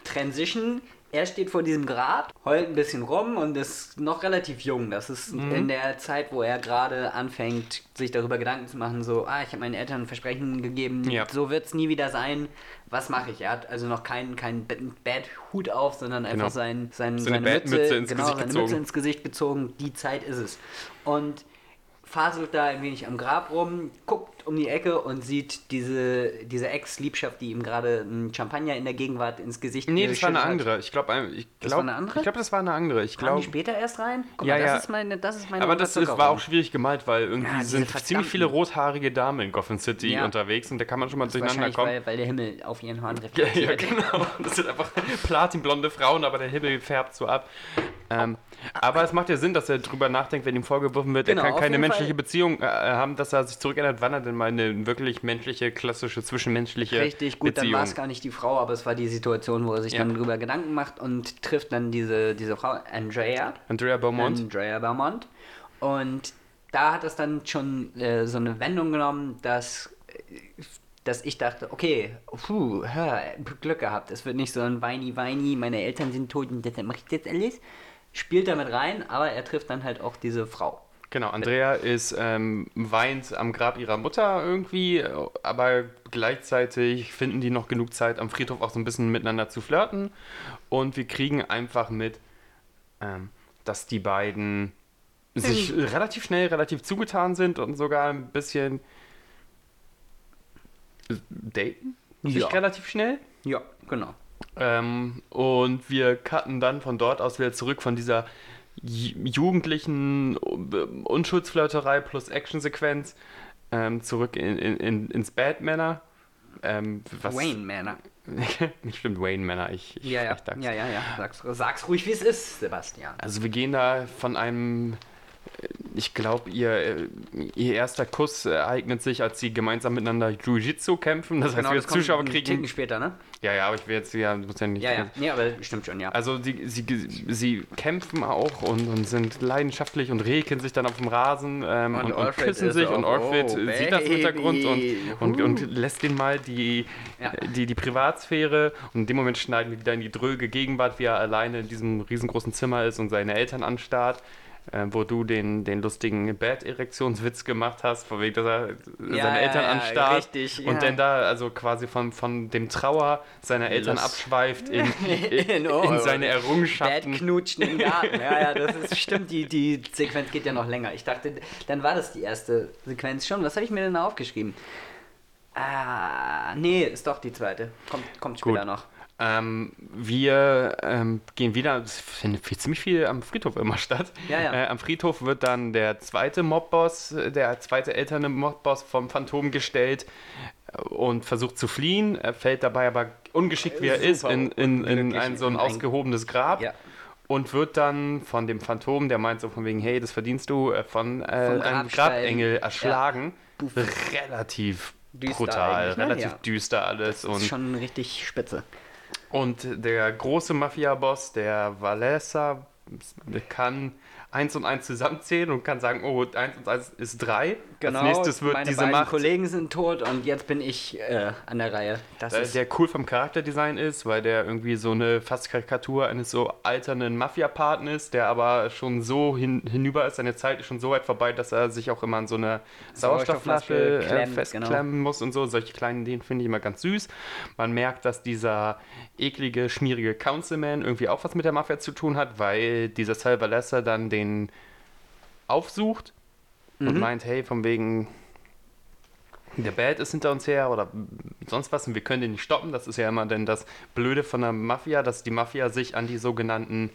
Transition, er steht vor diesem Grab, heult ein bisschen rum und ist noch relativ jung. Das ist Mhm. in der Zeit, wo er gerade anfängt, sich darüber Gedanken zu machen, so, ah, ich habe meinen Eltern Versprechen gegeben, Ja. so wird es nie wieder sein. Was mache ich? Er hat also noch keinen keinen Bad-Hut auf, sondern einfach Genau. sein, sein, Seine seine Batmütze Mütze, ins genau, Gesicht seine gezogen. Mütze ins Gesicht gezogen. Die Zeit ist es. Und faselt da ein wenig am Grab rum, guckt um die Ecke und sieht diese, diese Ex-Liebschaft, die ihm gerade einen Champagner in der Gegenwart ins Gesicht Nee, das war eine andere. Ich glaube, ich Das war eine andere? ich glaube, das war eine andere. Ich Kamen die später erst rein? Guck Ja, mal, das ja. ist meine, das ist meine aber das ist, war auch schwierig gemalt, weil irgendwie Ja, sind ziemlich viele rothaarige Damen in Gotham City Ja. unterwegs und da kann man schon mal durcheinander Wahrscheinlich, kommen. weil, weil der Himmel auf ihren Haaren Ja, reflektiert. ja, genau. Das sind einfach platinblonde Frauen, aber der Himmel färbt so ab. Ähm, aber es macht ja Sinn, dass er drüber nachdenkt, wenn ihm vorgeworfen wird, Genau, er kann keine menschliche Fall. Beziehung äh, haben, dass er sich zurückerinnert, wann er denn mal eine wirklich menschliche, klassische, zwischenmenschliche Richtig, gut, dann war es gar nicht die Frau, aber es war die Situation, wo er sich Ja. dann drüber Gedanken macht und trifft dann diese, diese Frau, Andrea. Andrea Beaumont. Andrea Beaumont. Und da hat es dann schon äh, so eine Wendung genommen, dass, äh, dass ich dachte, okay, puh, hör, Glück gehabt. Es wird nicht so ein Weini Weini, meine Eltern sind tot und deshalb mache ich das alles. Spielt damit rein, aber er trifft dann halt auch diese Frau. Genau, Andrea ist ähm, weint am Grab ihrer Mutter irgendwie, aber gleichzeitig finden die noch genug Zeit am Friedhof auch so ein bisschen miteinander zu flirten und wir kriegen einfach mit, ähm, dass die beiden sich relativ schnell relativ zugetan sind und sogar ein bisschen daten. Sich Ja. relativ schnell. Ja, genau. Ähm, und wir cutten dann von dort aus wieder zurück von dieser ju- jugendlichen äh, Unschuldsflirterei plus Actionsequenz ähm, zurück in, in, in, ins Batmanner. Ähm, was, Wayne Manor. Stimmt, Wayne Manor. Ich, ich Ja, ja, das. ja, ja, ja. Sag's, sag's ruhig, wie es ist, Sebastian. Also wir gehen da von einem, ich glaube, ihr, äh, ihr erster Kuss ereignet sich, als sie gemeinsam miteinander Jiu-Jitsu kämpfen. Das heißt, wir Genau, das als Zuschauer einen Ticken kriegen... später, ne? Ja, ja, aber ich will jetzt ja, muss ja nicht... Ja, ja. Nee, aber stimmt schon, ja. Also die, sie, sie kämpfen auch und, und sind leidenschaftlich und rekeln sich dann auf dem Rasen ähm, Und und, und, küssen sich auch, und Alfred oh, sieht das im Hintergrund und, und, und lässt den mal die, Ja. die, die Privatsphäre und in dem Moment schneiden wir wieder in die dröge Gegenwart, wie er alleine in diesem riesengroßen Zimmer ist und seine Eltern anstarrt. Äh, wo du den, den lustigen Bett-Erektionswitz gemacht hast, von wegen, dass er seine ja, Eltern ja, anstarrt richtig, und ja. dann da also quasi von, von dem Trauer seiner Eltern Lust. abschweift in, in, In- oh, in seine Errungenschaften. knutschen im Garten. Ja, ja, das ist stimmt. Die, die Sequenz geht ja noch länger. Ich dachte, dann war das die erste Sequenz schon. Was habe ich mir denn da aufgeschrieben? Ah, Ah, nee, ist doch die zweite. Kommt, kommt später Gut. noch. Ähm, wir ähm, gehen wieder, es findet viel, ziemlich viel am Friedhof immer statt. Ja, ja. Äh, am Friedhof wird dann der zweite Mobboss, äh, der zweite älterne Mobboss vom Phantom gestellt äh, und versucht zu fliehen. Er fällt dabei aber ungeschickt, wie er ist, in, in, in ein so ein in ein- ausgehobenes Grab. Ja. Und wird dann von dem Phantom, der meint so von wegen, hey, das verdienst du, äh, von, äh, einem Grabstein. Grabengel erschlagen. Relativ Düster brutal, ne? relativ düster alles. Das Und ist schon richtig spitze. Und der große Mafia-Boss, der Valesa, kann eins und eins zusammenzählen und kann sagen, oh, eins und eins ist drei. Genau, Als nächstes wird meine diese beiden Macht, Kollegen sind tot und jetzt bin ich äh, an der Reihe. Das äh, ist der cool vom Charakterdesign ist, weil der irgendwie so eine fast Karikatur eines so alternden Mafia-Paten ist, der aber schon so hin, hinüber ist, seine Zeit ist schon so weit vorbei, dass er sich auch immer an so eine Sauerstoffflasche äh, festklemmen muss und so. Solche kleinen Ideen finde ich immer ganz süß. Man merkt, dass dieser eklige, schmierige Councilman irgendwie auch was mit der Mafia zu tun hat, weil dieser Sal Valesa dann den aufsucht und Mhm. meint, hey, von wegen, der Bad ist hinter uns her oder sonst was und wir können den nicht stoppen. Das ist ja immer denn das Blöde von der Mafia, dass die Mafia sich an die sogenannten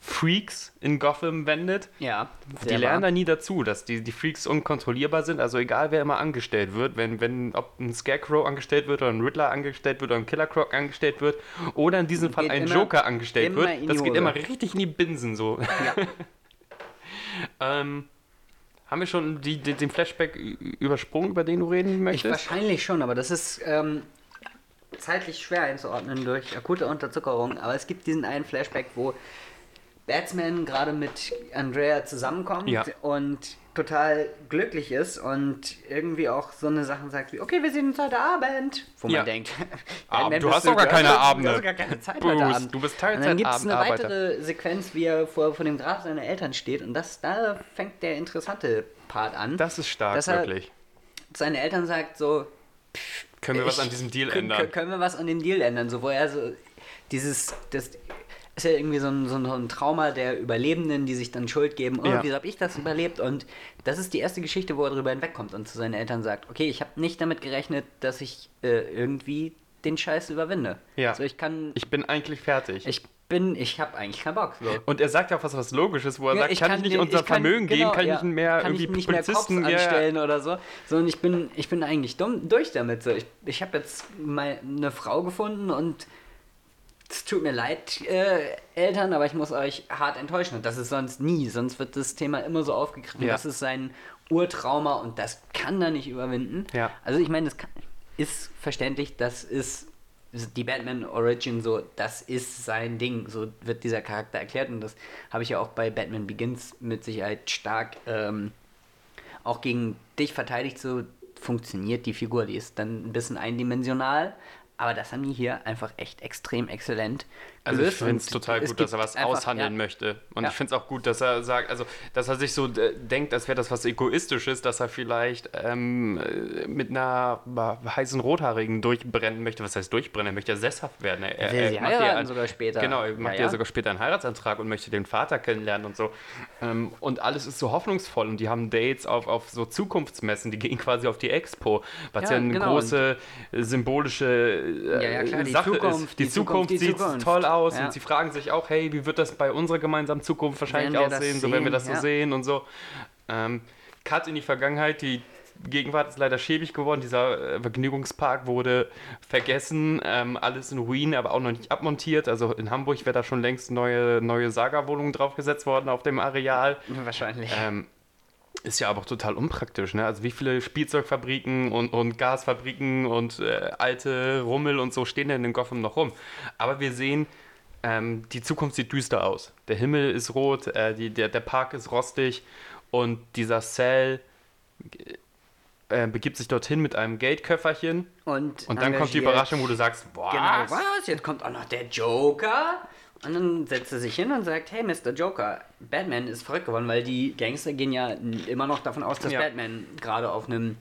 Freaks in Gotham wendet. ja, Die lernen wahr. da nie dazu, dass die, die Freaks unkontrollierbar sind. Also egal, wer immer angestellt wird, wenn, wenn ob ein Scarecrow angestellt wird oder ein Riddler angestellt wird oder ein Killer Croc angestellt wird oder in diesem Fall Geht ein immer- Joker angestellt wird, das geht immer richtig in die Binsen so. Ja. ähm, haben wir schon die, die, den Flashback übersprungen, über den du reden Ich möchtest? wahrscheinlich schon, aber das ist ähm, zeitlich schwer einzuordnen durch akute Unterzuckerung. Aber es gibt diesen einen Flashback, wo Batsman gerade mit Andrea zusammenkommt Ja. und total glücklich ist und irgendwie auch so eine Sachen sagt wie, okay, wir sehen uns heute Abend. Wo Ja. man denkt, Ah, Batman, du hast doch gar keine Abende. Du hast gar keine Zeit Bruce, heute Abend. du bist Und dann gibt es eine weitere Sequenz, wie er vor, vor dem Grab seiner Eltern steht und das, da fängt der interessante Part an. Das ist stark, Dass er- wirklich. Seine Eltern sagt so, Können wir was ich- an diesem Deal ändern? kö- Können wir was an dem Deal ändern? So, wo er so dieses, das ist ja irgendwie so ein, so ein, Trauma der Überlebenden, die sich dann Schuld geben. Oh, Ja. wieso habe ich das überlebt? Und das ist die erste Geschichte, wo er drüber hinwegkommt und zu seinen Eltern sagt, okay, ich habe nicht damit gerechnet, dass ich äh, irgendwie den Scheiß überwinde. Ja. Also ich kann, ich, Ich bin eigentlich fertig. bin, ich habe eigentlich keinen Bock. So. Und er sagt ja auch was, was Logisches, wo er Ja, sagt, kann, ich nicht den- unser ich kann- Vermögen genau, geben, kann ja, ich nicht mehr kann irgendwie ich nicht mehr Cops Polizisten ja, anstellen oder so. So und ich bin, ich bin eigentlich dumm durch damit. So. Ich, ich habe jetzt mal eine Frau gefunden und es tut mir leid, äh, Eltern, aber ich muss euch hart enttäuschen. Und das ist sonst nie. Sonst wird das Thema immer so aufgegriffen. Ja. Das ist sein Urtrauma und das kann er nicht überwinden. Ja. Also ich meine, das kann, ist verständlich, das ist die Batman Origin so, das ist sein Ding, so wird dieser Charakter erklärt und das habe ich ja auch bei Batman Begins mit Sicherheit stark ähm, auch gegen dich verteidigt, so funktioniert die Figur, die ist dann ein bisschen eindimensional, aber das haben die hier einfach echt extrem exzellent Also ich gelöst finde es total gut, dass er was einfach, aushandeln ja, möchte. Und Ja. ich finde es auch gut, dass er sagt, also dass er sich so äh, denkt, als wäre das was Egoistisches, dass er vielleicht ähm, äh, mit einer heißen Rothaarigen durchbrennen möchte. Was heißt durchbrennen? Er möchte ja sesshaft werden. Er, er, will sie er macht ja heiraten ein- sogar später. Genau, er macht Ja, ja, ja. sogar später einen Heiratsantrag und möchte den Vater kennenlernen und so. Ähm, und alles ist so hoffnungsvoll und die haben Dates auf, auf so Zukunftsmessen, die gehen quasi auf die Expo, was ja, Ja, eine genau. große symbolische äh, Ja, ja, klar, die Sache Zukunft, ist. Die, die Zukunft, Zukunft, die sieht Zukunft. toll aus Ja. und sie fragen sich auch, hey, wie wird das bei unserer gemeinsamen Zukunft wahrscheinlich aussehen, so wenn wir das so sehen und so. Ähm, Cut in die Vergangenheit, die Gegenwart ist leider schäbig geworden. Dieser äh, Vergnügungspark wurde vergessen, ähm, alles in Ruinen, aber auch noch nicht abmontiert. Also in Hamburg wäre da schon längst neue, neue Saga-Wohnungen draufgesetzt worden auf dem Areal. Wahrscheinlich. Ähm, ist ja aber auch total unpraktisch, ne? Also wie viele Spielzeugfabriken und, und Gasfabriken und äh, alte Rummel und so stehen denn in Gotham noch rum. Aber wir sehen, ähm, die Zukunft sieht düster aus. Der Himmel ist rot, äh, die, der, der Park ist rostig und dieser Cell äh, begibt sich dorthin mit einem Geldköfferchen. Und, Und dann kommt die Überraschung, wo du sagst, boah, Genau, was? Jetzt kommt auch noch der Joker. Und dann setzt er sich hin und sagt, hey, Mr. Joker, Batman ist verrückt geworden, weil die Gangster gehen ja immer noch davon aus, dass Ja. Batman gerade auf einem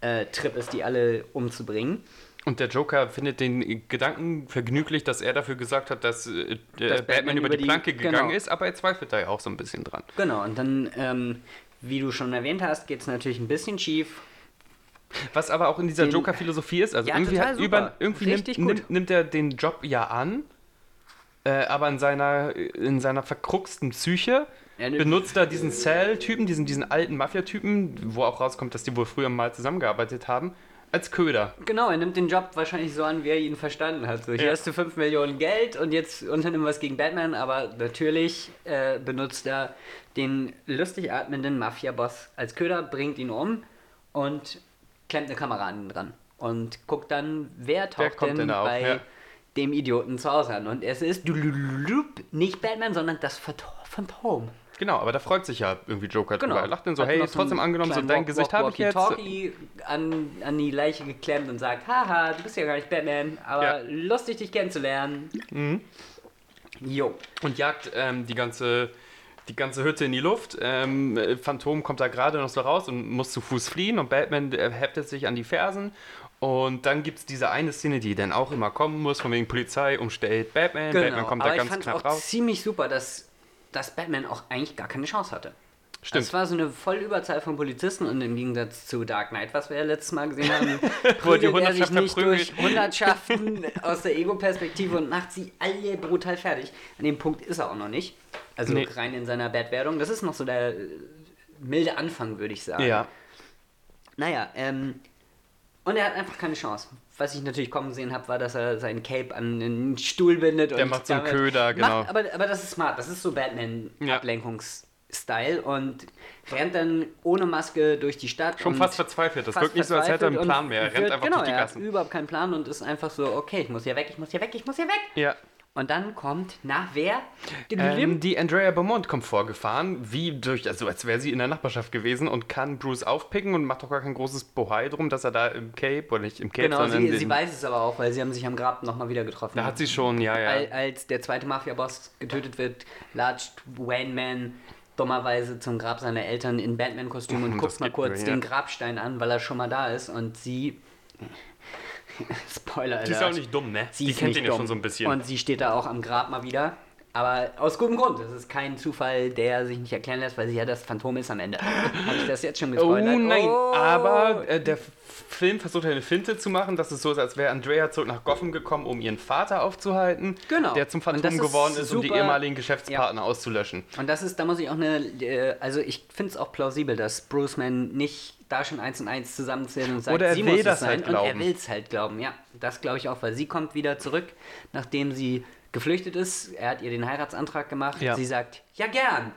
äh, Trip ist, die alle umzubringen. Und der Joker findet den Gedanken vergnüglich, dass er dafür gesagt hat, dass, äh, der Dass Batman, Batman über die die- Planke gegangen genau. ist, aber er zweifelt da ja auch so ein bisschen dran. Genau, und dann, ähm, wie du schon erwähnt hast, geht es natürlich ein bisschen schief. Was aber auch in dieser Joker-Philosophie ist. Also Ja, irgendwie, hat, über, irgendwie nimmt, nimmt, nimmt er den Job ja an, äh, aber in seiner, in seiner verkruxten Psyche benutzt er diesen Cell-Typen, diesen, diesen alten Mafia-Typen, wo auch rauskommt, dass die wohl früher mal zusammengearbeitet haben, als Köder. Genau, er nimmt den Job wahrscheinlich so an, wie er ihn verstanden hat. So, hier Ja. hast du 5 Millionen Geld und jetzt unternimm was gegen Batman, aber natürlich äh, benutzt er den lustig atmenden Mafia-Boss als Köder, bringt ihn um und klemmt eine Kamera an ihn dran. Und guckt dann, wer taucht kommt denn denn bei ja. Dem Idioten zu Hause an. Und es ist nicht Batman, sondern das Phant- Phantom. Genau, aber da freut sich ja irgendwie Joker drüber. Er lacht dann so, Hat hey, ist trotzdem angenommen, so dein Walk- Gesicht habe ich jetzt. Walkie-Talkie an, an die Leiche geklemmt und sagt, haha, du bist ja gar nicht Batman, aber Ja. lustig dich kennenzulernen. Jo. und jagt ähm, die ganze die ganze Hütte in die Luft. Ähm, äh, Phantom kommt da gerade noch so raus und muss zu Fuß fliehen und Batman äh, heftet sich an die Fersen. Und dann gibt es diese eine Szene, die dann auch immer kommen muss, von wegen Polizei umstellt Batman. Batman kommt Genau. aber da ganz ich fand knapp auch raus. ziemlich super, dass, dass Batman auch eigentlich gar keine Chance hatte. Stimmt. Es war so eine Vollüberzahl von Polizisten und im Gegensatz zu Dark Knight, was wir ja letztes Mal gesehen haben, prügelt er sich nicht durch Hundertschaften aus der Ego-Perspektive und macht sie alle brutal fertig. An dem Punkt ist er auch noch nicht. Also Nee. rein in seiner Bad-Werdung. Das ist noch so der milde Anfang, würde ich sagen. Ja, Naja, ähm, und er hat einfach keine Chance. Was ich natürlich kommen sehen habe, war, dass er seinen Cape an einen Stuhl bindet. Der und macht so einen Köder, genau. Macht, aber, aber das ist smart. Das ist so Ja. Batman-Ablenkungs-Style und rennt dann ohne Maske durch die Stadt. schon fast verzweifelt. Das fast wirkt nicht so, als hätte er einen Plan mehr. Er rennt wird- einfach genau, durch die er hat Gassen. überhaupt keinen Plan und ist einfach so, okay, ich muss hier weg, ich muss hier weg, ich muss hier weg. Ja. Und dann kommt, na, wer? Ähm, die Andrea Beaumont kommt vorgefahren, wie durch, also als wäre sie in der Nachbarschaft gewesen und kann Bruce aufpicken und macht doch gar kein großes Bohai drum, dass er da im Cape, oder nicht im Cape, genau, sondern sie, den, sie weiß es aber auch, weil sie haben sich am Grab nochmal wieder getroffen. da hat sie schon, ja, ja. Al- als der zweite Mafia-Boss getötet wird, latscht Wayne Man dummerweise zum Grab seiner Eltern in Batman-Kostüm und Das guckt mal kurz mir, den ja. Grabstein an, weil er schon mal da ist und sie. Spoiler, Die ist ja auch nicht dumm, ne? Sie die kennt ihn ja schon so ein bisschen. Und sie steht da auch am Grab mal wieder. Aber aus gutem Grund. Es ist kein Zufall, der sich nicht erklären lässt, weil sie ja das Phantom ist am Ende. Habe ich das jetzt schon Oh gespoilert? nein, Oh. aber äh, der Film versucht eine Finte zu machen, dass es so ist, als wäre Andrea zurück nach Gotham gekommen, um ihren Vater aufzuhalten, Genau. der zum Phantom das ist geworden ist, um die ehemaligen Geschäftspartner auszulöschen. Und das ist, da muss ich auch eine, äh, also ich finde es auch plausibel, dass Bruce Man nicht da schon eins und eins zusammenzählt und sagt, Oder er sie will muss es das sein. halt und er glauben. will es halt glauben, ja. Das glaube ich auch, weil sie kommt wieder zurück, nachdem sie geflüchtet ist. Er hat ihr den Heiratsantrag gemacht. Ja. Sie sagt, ja gern.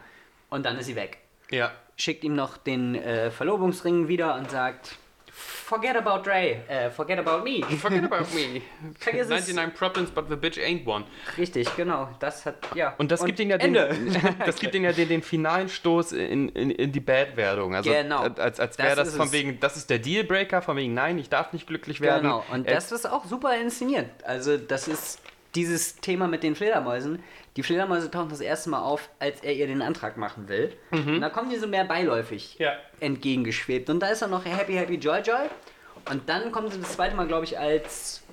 Und dann ist sie weg. Ja. Schickt ihm noch den äh, Verlobungsring wieder und sagt, forget about Dre, äh, forget about me. Forget about me. Vergiss es. 99 problems, but the bitch ain't one. Richtig, genau. Das hat, ja. Und das gibt ihnen ja den, das gibt ihnen ja den, den finalen Stoß in, in, in die Bad-Werdung. Also Genau. als, als wäre Das das, von es. wegen, das ist der Dealbreaker, von wegen, nein, ich darf nicht glücklich werden. Genau, und Er- das ist auch super inszeniert. Also, das ist dieses Thema mit den Fledermäusen. Die Fledermäuse tauchen das erste Mal auf, als er ihr den Antrag machen will. Und da kommen die so mehr beiläufig Ja. entgegengeschwebt. Und da ist er noch Happy, Happy, Joy, Joy. Und dann kommen sie das zweite Mal, glaube ich, als.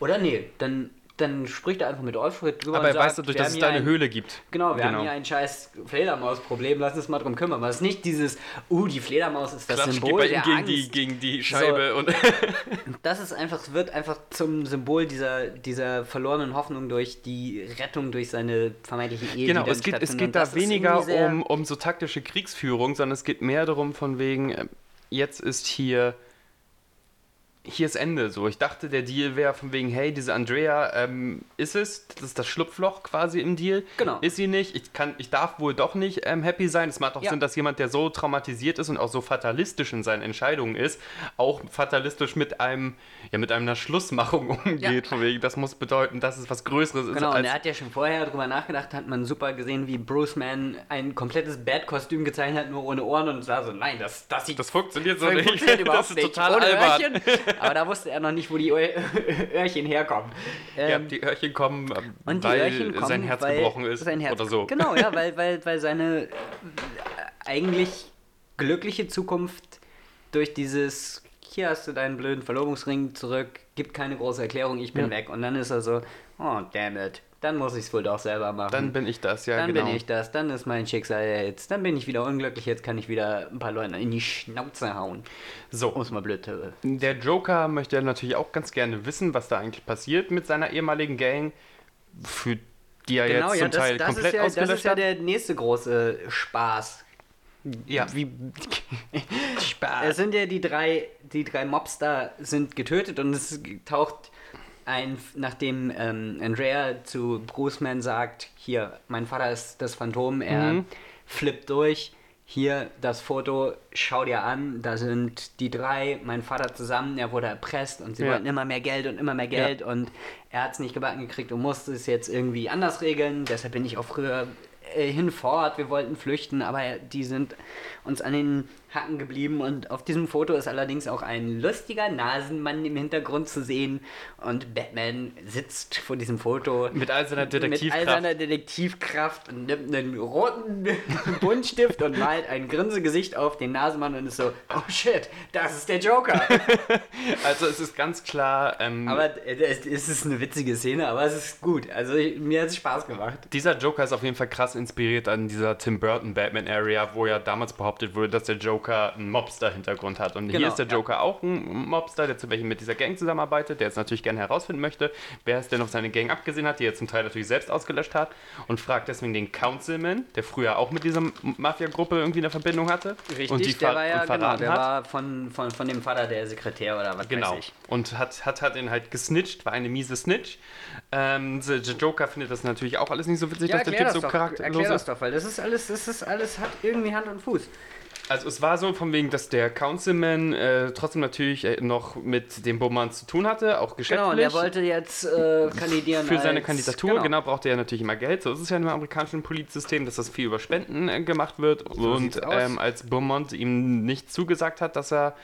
Oder nee, dann, dann spricht er einfach mit Alfred drüber aber er sagt, weiß dadurch, dass es da eine ein- Höhle gibt. Genau, wir haben hier ein scheiß Fledermaus-Problem, lass uns mal drum kümmern. Aber es ist nicht dieses, uh, die Fledermaus ist das Klatsch, Symbol der gegen Angst. die, gegen die Scheibe und Das ist einfach, wird einfach zum Symbol dieser, dieser verlorenen Hoffnung durch die Rettung durch seine vermeintliche Ehe. Genau, es geht, es geht da weniger um, um so taktische Kriegsführung, sondern es geht mehr darum, von wegen, ähm, jetzt ist hier, hier ist Ende. So, ich dachte, der Deal wäre von wegen, hey, diese Andrea ähm, ist es, das ist das Schlupfloch quasi im Deal. Genau. Ist sie nicht, ich, kann, ich darf wohl doch nicht ähm, happy sein. Es macht auch Ja. Sinn, dass jemand, der so traumatisiert ist und auch so fatalistisch in seinen Entscheidungen ist, auch fatalistisch mit einem, ja, mit einer Schlussmachung umgeht. Von wegen, das muss bedeuten, dass es was Größeres ist Genau, und er hat ja schon vorher drüber nachgedacht, hat man super gesehen, wie Bruce Man ein komplettes Bad-Kostüm gezeichnet hat, nur ohne Ohren und sah so, nein, das, das sieht Das funktioniert so das nicht. funktioniert überhaupt das ist nicht. total albern. Aber da wusste er noch nicht, wo die Öhr- Öhrchen herkommen. Ja, Ähm, die Öhrchen kommen, ähm, die weil Öhrchen kommen, sein Herz gebrochen ist sein Herz, oder so. Genau, ja, weil, weil, weil seine äh, eigentlich glückliche Zukunft durch dieses hier hast du deinen blöden Verlobungsring zurück, gibt keine große Erklärung, ich bin Ja. weg. Und dann ist er so, oh damn it, dann muss ich es wohl doch selber machen. Dann bin ich das, ja, Dann genau. bin ich das, dann ist mein Schicksal jetzt. Dann bin ich wieder unglücklich, jetzt kann ich wieder ein paar Leute in die Schnauze hauen. So, es mal blöd zu. der Joker möchte ja natürlich auch ganz gerne wissen, was da eigentlich passiert mit seiner ehemaligen Gang, für die er Genau, jetzt ja, zum das, Teil das, ist komplett ja, das ausgelöscht ist ja der nächste große Spaß. Ja, wie. Es sind ja die drei, die drei Mobster sind getötet und es taucht ein, nachdem ähm, Andrea zu Bruce Man sagt, hier, mein Vater ist das Phantom, er Mhm. flippt durch, hier das Foto, schau dir an, da sind die drei, mein Vater zusammen, er wurde erpresst und sie Ja. wollten immer mehr Geld und immer mehr Ja. Geld und er hat es nicht gebacken gekriegt und musste es jetzt irgendwie anders regeln, deshalb bin ich auch früher äh, hinfort, wir wollten flüchten, aber die sind uns an den Hacken geblieben und auf diesem Foto ist allerdings auch ein lustiger Nasenmann im Hintergrund zu sehen und Batman sitzt vor diesem Foto Mit all seiner mit all Detektivkraft. seiner Detektivkraft und nimmt einen roten Buntstift und malt ein Grinsegesicht auf den Nasenmann und ist so, oh shit, das ist der Joker. Also es ist ganz klar, ähm, aber es ist eine witzige Szene, aber es ist gut. Also mir hat es Spaß gemacht. dieser Joker ist auf jeden Fall krass inspiriert an dieser Tim Burton Batman Area, wo ja damals behauptet wurde, dass der Joker einen Mobster-Hintergrund hat. Und hier Genau, ist der ja. Joker auch ein Mobster, der zum Beispiel mit dieser Gang zusammenarbeitet, der jetzt natürlich gerne herausfinden möchte, wer es denn auf seine Gang abgesehen hat, die er zum Teil natürlich selbst ausgelöscht hat und fragt deswegen den Councilman, der früher auch mit dieser Mafia-Gruppe irgendwie eine Verbindung hatte. Richtig, und die der war ja, genau, der hat. war von, von, von dem Vater der Sekretär oder was Genau. weiß ich. Und hat, hat, hat ihn halt gesnitcht, war eine miese Snitch. Ähm, der Joker findet das natürlich auch alles nicht so witzig, dass der Typ so charakterlos erklär das ist. doch, weil das ist alles, das ist alles, hat irgendwie Hand und Fuß. Also es war so von wegen, dass der Councilman äh, trotzdem natürlich äh, noch mit dem Bowman zu tun hatte, auch geschäftlich. Genau, und er wollte jetzt äh, kandidieren für seine als- Kandidatur, genau. brauchte er natürlich immer Geld. So ist es ja im amerikanischen Polizsystem, dass das viel über Spenden äh, gemacht wird. und sieht's aus. ähm, als Beaumont ihm nicht zugesagt hat, dass er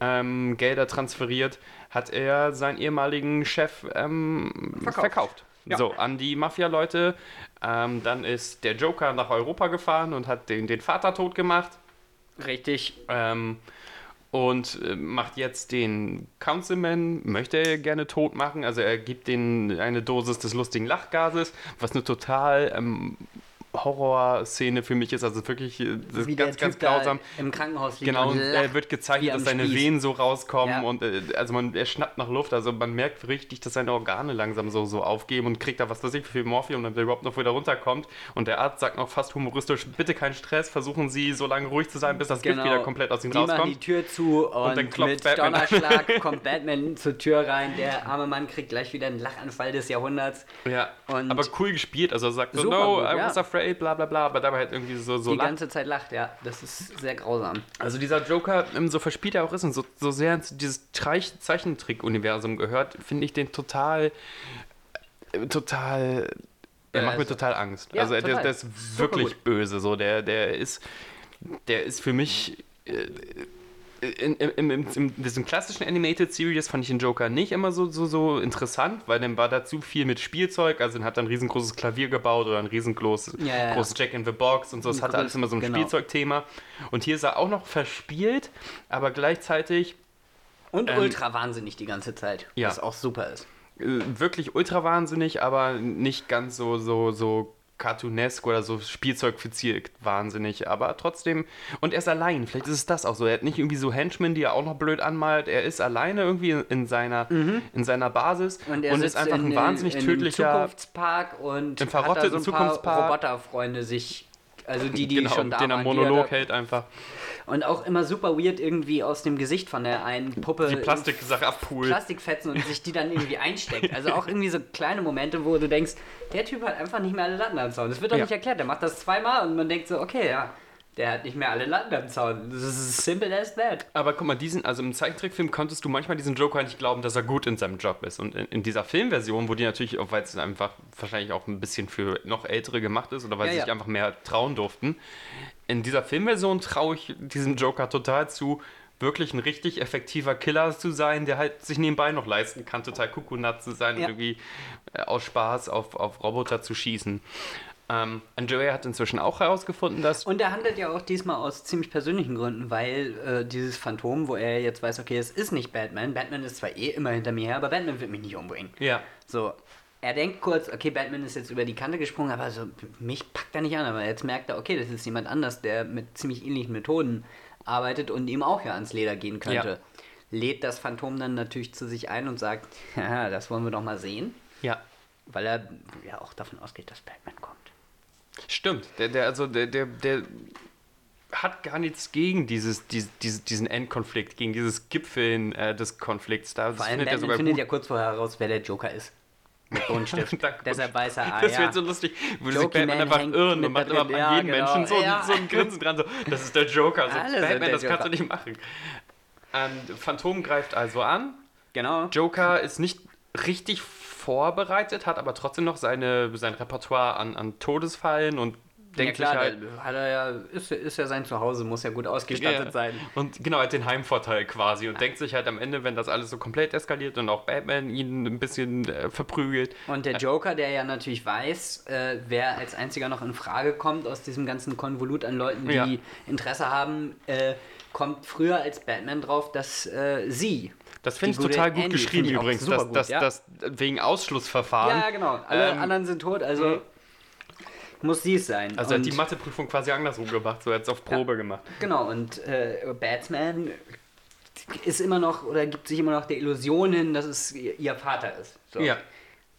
ähm, Gelder transferiert, hat er seinen ehemaligen Chef ähm, Verkauft. verkauft. Ja. So, an die Mafia-Leute. Ähm, dann ist der Joker nach Europa gefahren und hat den, den Vater tot gemacht. Richtig. Ähm, und äh, macht jetzt den Councilman, möchte er gerne tot machen. Also er gibt denen eine Dosis des lustigen Lachgases, was eine total ähm, Horrorszene für mich ist. Also wirklich äh, das ist Wie ganz, ganz grausam. im Krankenhaus liegt Genau, und und er wird gezeichnet, dass seine Spieß. Venen so rauskommen Ja. und äh, also man, er schnappt nach Luft, also man merkt richtig, dass seine Organe langsam so, so aufgeben und kriegt da was weiß ich, wie viel Morphium, damit er überhaupt noch wieder runterkommt. Und der Arzt sagt noch fast humoristisch, bitte keinen Stress, versuchen Sie so lange ruhig zu sein, bis das Gift wieder komplett aus ihm Genau. die rauskommt. die Tür zu und, dann klopft mit Batman an. Donnerschlag kommt Batman zur Tür rein. Der arme Mann kriegt gleich wieder einen Lachanfall des Jahrhunderts. Ja, Und- aber cool gespielt. Also er sagt so, no, gut, I ja. was afraid, bla bla bla, aber dabei halt irgendwie so, so die lacht. ganze Zeit lacht, ja. Das ist sehr grausam. Also dieser Joker, ähm, so verspielt er auch ist und so, so sehr ins dieses Zeichentrick-Universum gehört, finde ich den total, äh, total, er macht mir also- total Angst. Ja, also der, total. der ist Super wirklich böse, so der, der ist, der ist für mich äh, in, in, in, in, diesem klassischen Animated Series fand ich den Joker nicht immer so, so, so interessant, weil dann war da zu viel mit Spielzeug, also dann hat er ein riesengroßes Klavier gebaut oder ein riesengroßes Ja, ja, ja. großes Jack in the Box und so, es hatte alles immer so ein genau. Spielzeugthema. Und hier ist er auch noch verspielt, aber gleichzeitig Und Ähm, ultra wahnsinnig die ganze Zeit. ja. Was auch super ist. äh, wirklich ultra wahnsinnig, aber nicht ganz so, so, so cartoonesk oder so spielzeugfiziert wahnsinnig, aber trotzdem, und er ist allein, vielleicht ist es das auch so, er hat nicht irgendwie so Henchmen, die er auch noch blöd anmalt, er ist alleine irgendwie in seiner, in seiner Basis Mhm. Und er ist einfach in, ein wahnsinnig in, tödlicher, Zukunftspark und Im hat da verrotteten so ein paar Zukunftspark. Roboterfreunde sich, also die, die genau, schon da den er waren. Monolog hält einfach, Und auch immer super weird irgendwie aus dem Gesicht von der einen Puppe die Plastiksache abpult. Plastikfetzen und sich die dann irgendwie einsteckt. Also auch irgendwie so kleine Momente, wo du denkst, der Typ hat einfach nicht mehr alle Latten am Zaun. Das wird doch Ja. nicht erklärt. Der macht das zweimal und man denkt so, okay, ja, der hat nicht mehr alle Latten am Zaun. Das ist simple as that. Aber guck mal, diesen, also im Zeichentrickfilm konntest du manchmal diesen Joker nicht glauben, dass er gut in seinem Job ist. Und in, in dieser Filmversion, wo die natürlich, auch weil es einfach wahrscheinlich auch ein bisschen für noch Ältere gemacht ist oder weil Ja, sie ja. sich einfach mehr trauen durften, in dieser Filmversion traue ich diesem Joker total zu, wirklich ein richtig effektiver Killer zu sein, der halt sich nebenbei noch leisten kann, total kuckucknut zu sein Ja. und irgendwie äh, aus Spaß auf, auf Roboter zu schießen. Ähm, Andrea hat inzwischen auch herausgefunden, dass Und er handelt ja auch diesmal aus ziemlich persönlichen Gründen, weil äh, dieses Phantom, wo er jetzt weiß, okay, es ist nicht Batman. Batman ist zwar eh immer hinter mir her, aber Batman wird mich nicht umbringen. ja, So. Er denkt kurz, okay, Batman ist jetzt über die Kante gesprungen, aber so, mich packt er nicht an. Aber jetzt merkt er, okay, das ist jemand anders, der mit ziemlich ähnlichen Methoden arbeitet und ihm auch ja ans Leder gehen könnte. Ja. Lädt das Phantom dann natürlich zu sich ein und sagt, ja, das wollen wir doch mal sehen. Ja. Weil er ja auch davon ausgeht, dass Batman kommt. Stimmt. Der, der, also der, der, der hat gar nichts gegen dieses, dies- dies- diesen Endkonflikt, gegen dieses Gipfeln äh, des Konflikts. Da Vor allem findet er Batman findet gut. ja kurz vorher heraus, wer der Joker ist. Mit Buntstift. Deshalb weiß er, ah das ja. wird so lustig, wo sich Batman Man einfach irren und macht immer bei Ja, jedem genau. Menschen so, Ja. so ein Grinsen dran, so, das ist der Joker. So, Alle sind Batman, das kannst Joker. du nicht machen. Ähm, Phantom greift also an. Genau. Joker ist nicht richtig vorbereitet, hat aber trotzdem noch seine, sein Repertoire an, an Todesfallen und Ja denkt klar, halt, hat er ja, ist, ist ja sein Zuhause, muss ja gut ausgestattet Ja. sein. Und genau, er hat den Heimvorteil quasi und denkt sich halt am Ende, wenn das alles so komplett eskaliert und auch Batman ihn ein bisschen äh, verprügelt. Und der Joker, der ja natürlich weiß, äh, wer als einziger noch in Frage kommt aus diesem ganzen Konvolut an Leuten, die Ja. Interesse haben, äh, kommt früher als Batman drauf, dass äh, sie. Das finde ich total gut Andy geschrieben übrigens, dass, gut, dass, ja. dass wegen Ausschlussverfahren. Ja, genau. Alle Ähm, anderen sind tot, also muss sie es sein. Also er hat Und- die Matheprüfung quasi andersrum gemacht, so er hat es auf Probe gemacht. Genau, und äh, Batman ist immer noch oder gibt sich immer noch der Illusion hin, dass es ihr Vater ist. So. Ja.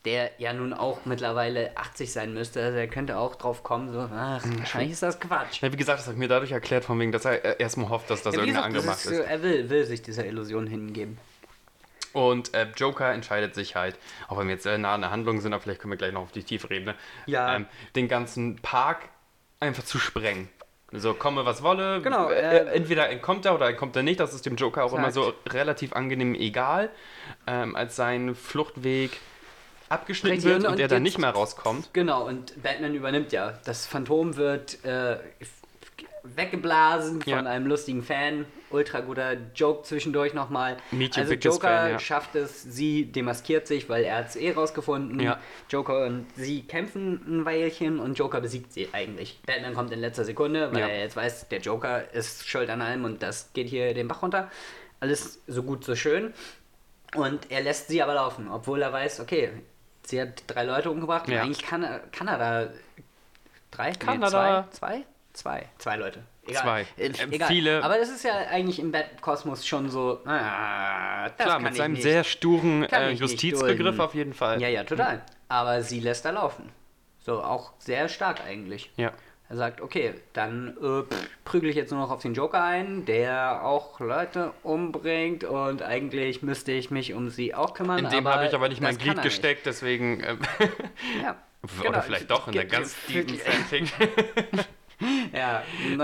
Der ja nun auch mittlerweile 80 sein müsste. Also er könnte auch drauf kommen, so, ach, wahrscheinlich ist das Quatsch. Ja, wie gesagt, das hat mir dadurch erklärt, von wegen, dass er erstmal hofft, dass das Ja, wie irgendeiner gesagt, angemacht ist. ist, er will, will sich dieser Illusion hingeben. Und äh, Joker entscheidet sich halt, auch wenn wir jetzt sehr nah an der Handlung sind, aber vielleicht können wir gleich noch auf die tiefere Ebene, Ja. ähm, den ganzen Park einfach zu sprengen. So, komme was wolle. Genau, Äh, äh, entweder entkommt er oder entkommt er nicht. Das ist dem Joker auch immer so relativ angenehm egal, ähm, als sein Fluchtweg abgeschnitten Richtig, wird und- und, der dann nicht mehr rauskommt. Genau, und Batman übernimmt ja. Das Phantom wird äh, weggeblasen von Ja. einem lustigen Fan. Ultra guter Joke zwischendurch nochmal. Also Joker fan, ja. schafft es, sie demaskiert sich, weil er hat es eh rausgefunden. Ja. Joker und sie kämpfen ein Weilchen und Joker besiegt sie eigentlich. Batman kommt in letzter Sekunde, weil er jetzt weiß, der Joker ist schuld an allem und das geht hier den Bach runter. Alles so gut, so schön. Und er lässt sie aber laufen, obwohl er weiß, okay, sie hat drei Leute umgebracht und Ja. eigentlich kann er, kann er da drei? Kann nee, er zwei? da- Zwei? Zwei. Zwei Leute. Egal. Zwei. Äh, Ähm, egal. viele- Aber das ist ja eigentlich im Bat-Kosmos schon so, ah, das Klar, kann mit seinem nicht. sehr sturen äh, nicht Justizbegriff auf jeden Fall. Ja, ja, total. Aber sie lässt da laufen. So, auch sehr stark eigentlich. Ja. Er sagt, okay, dann äh, prügel ich jetzt nur noch auf den Joker ein, der auch Leute umbringt und eigentlich müsste ich mich um sie auch kümmern. In dem habe ich aber nicht mein Glied gesteckt, deswegen. ähm, Nicht. Ja. Oder Genau. vielleicht doch in der ganz tiefen Fanfic. Ja,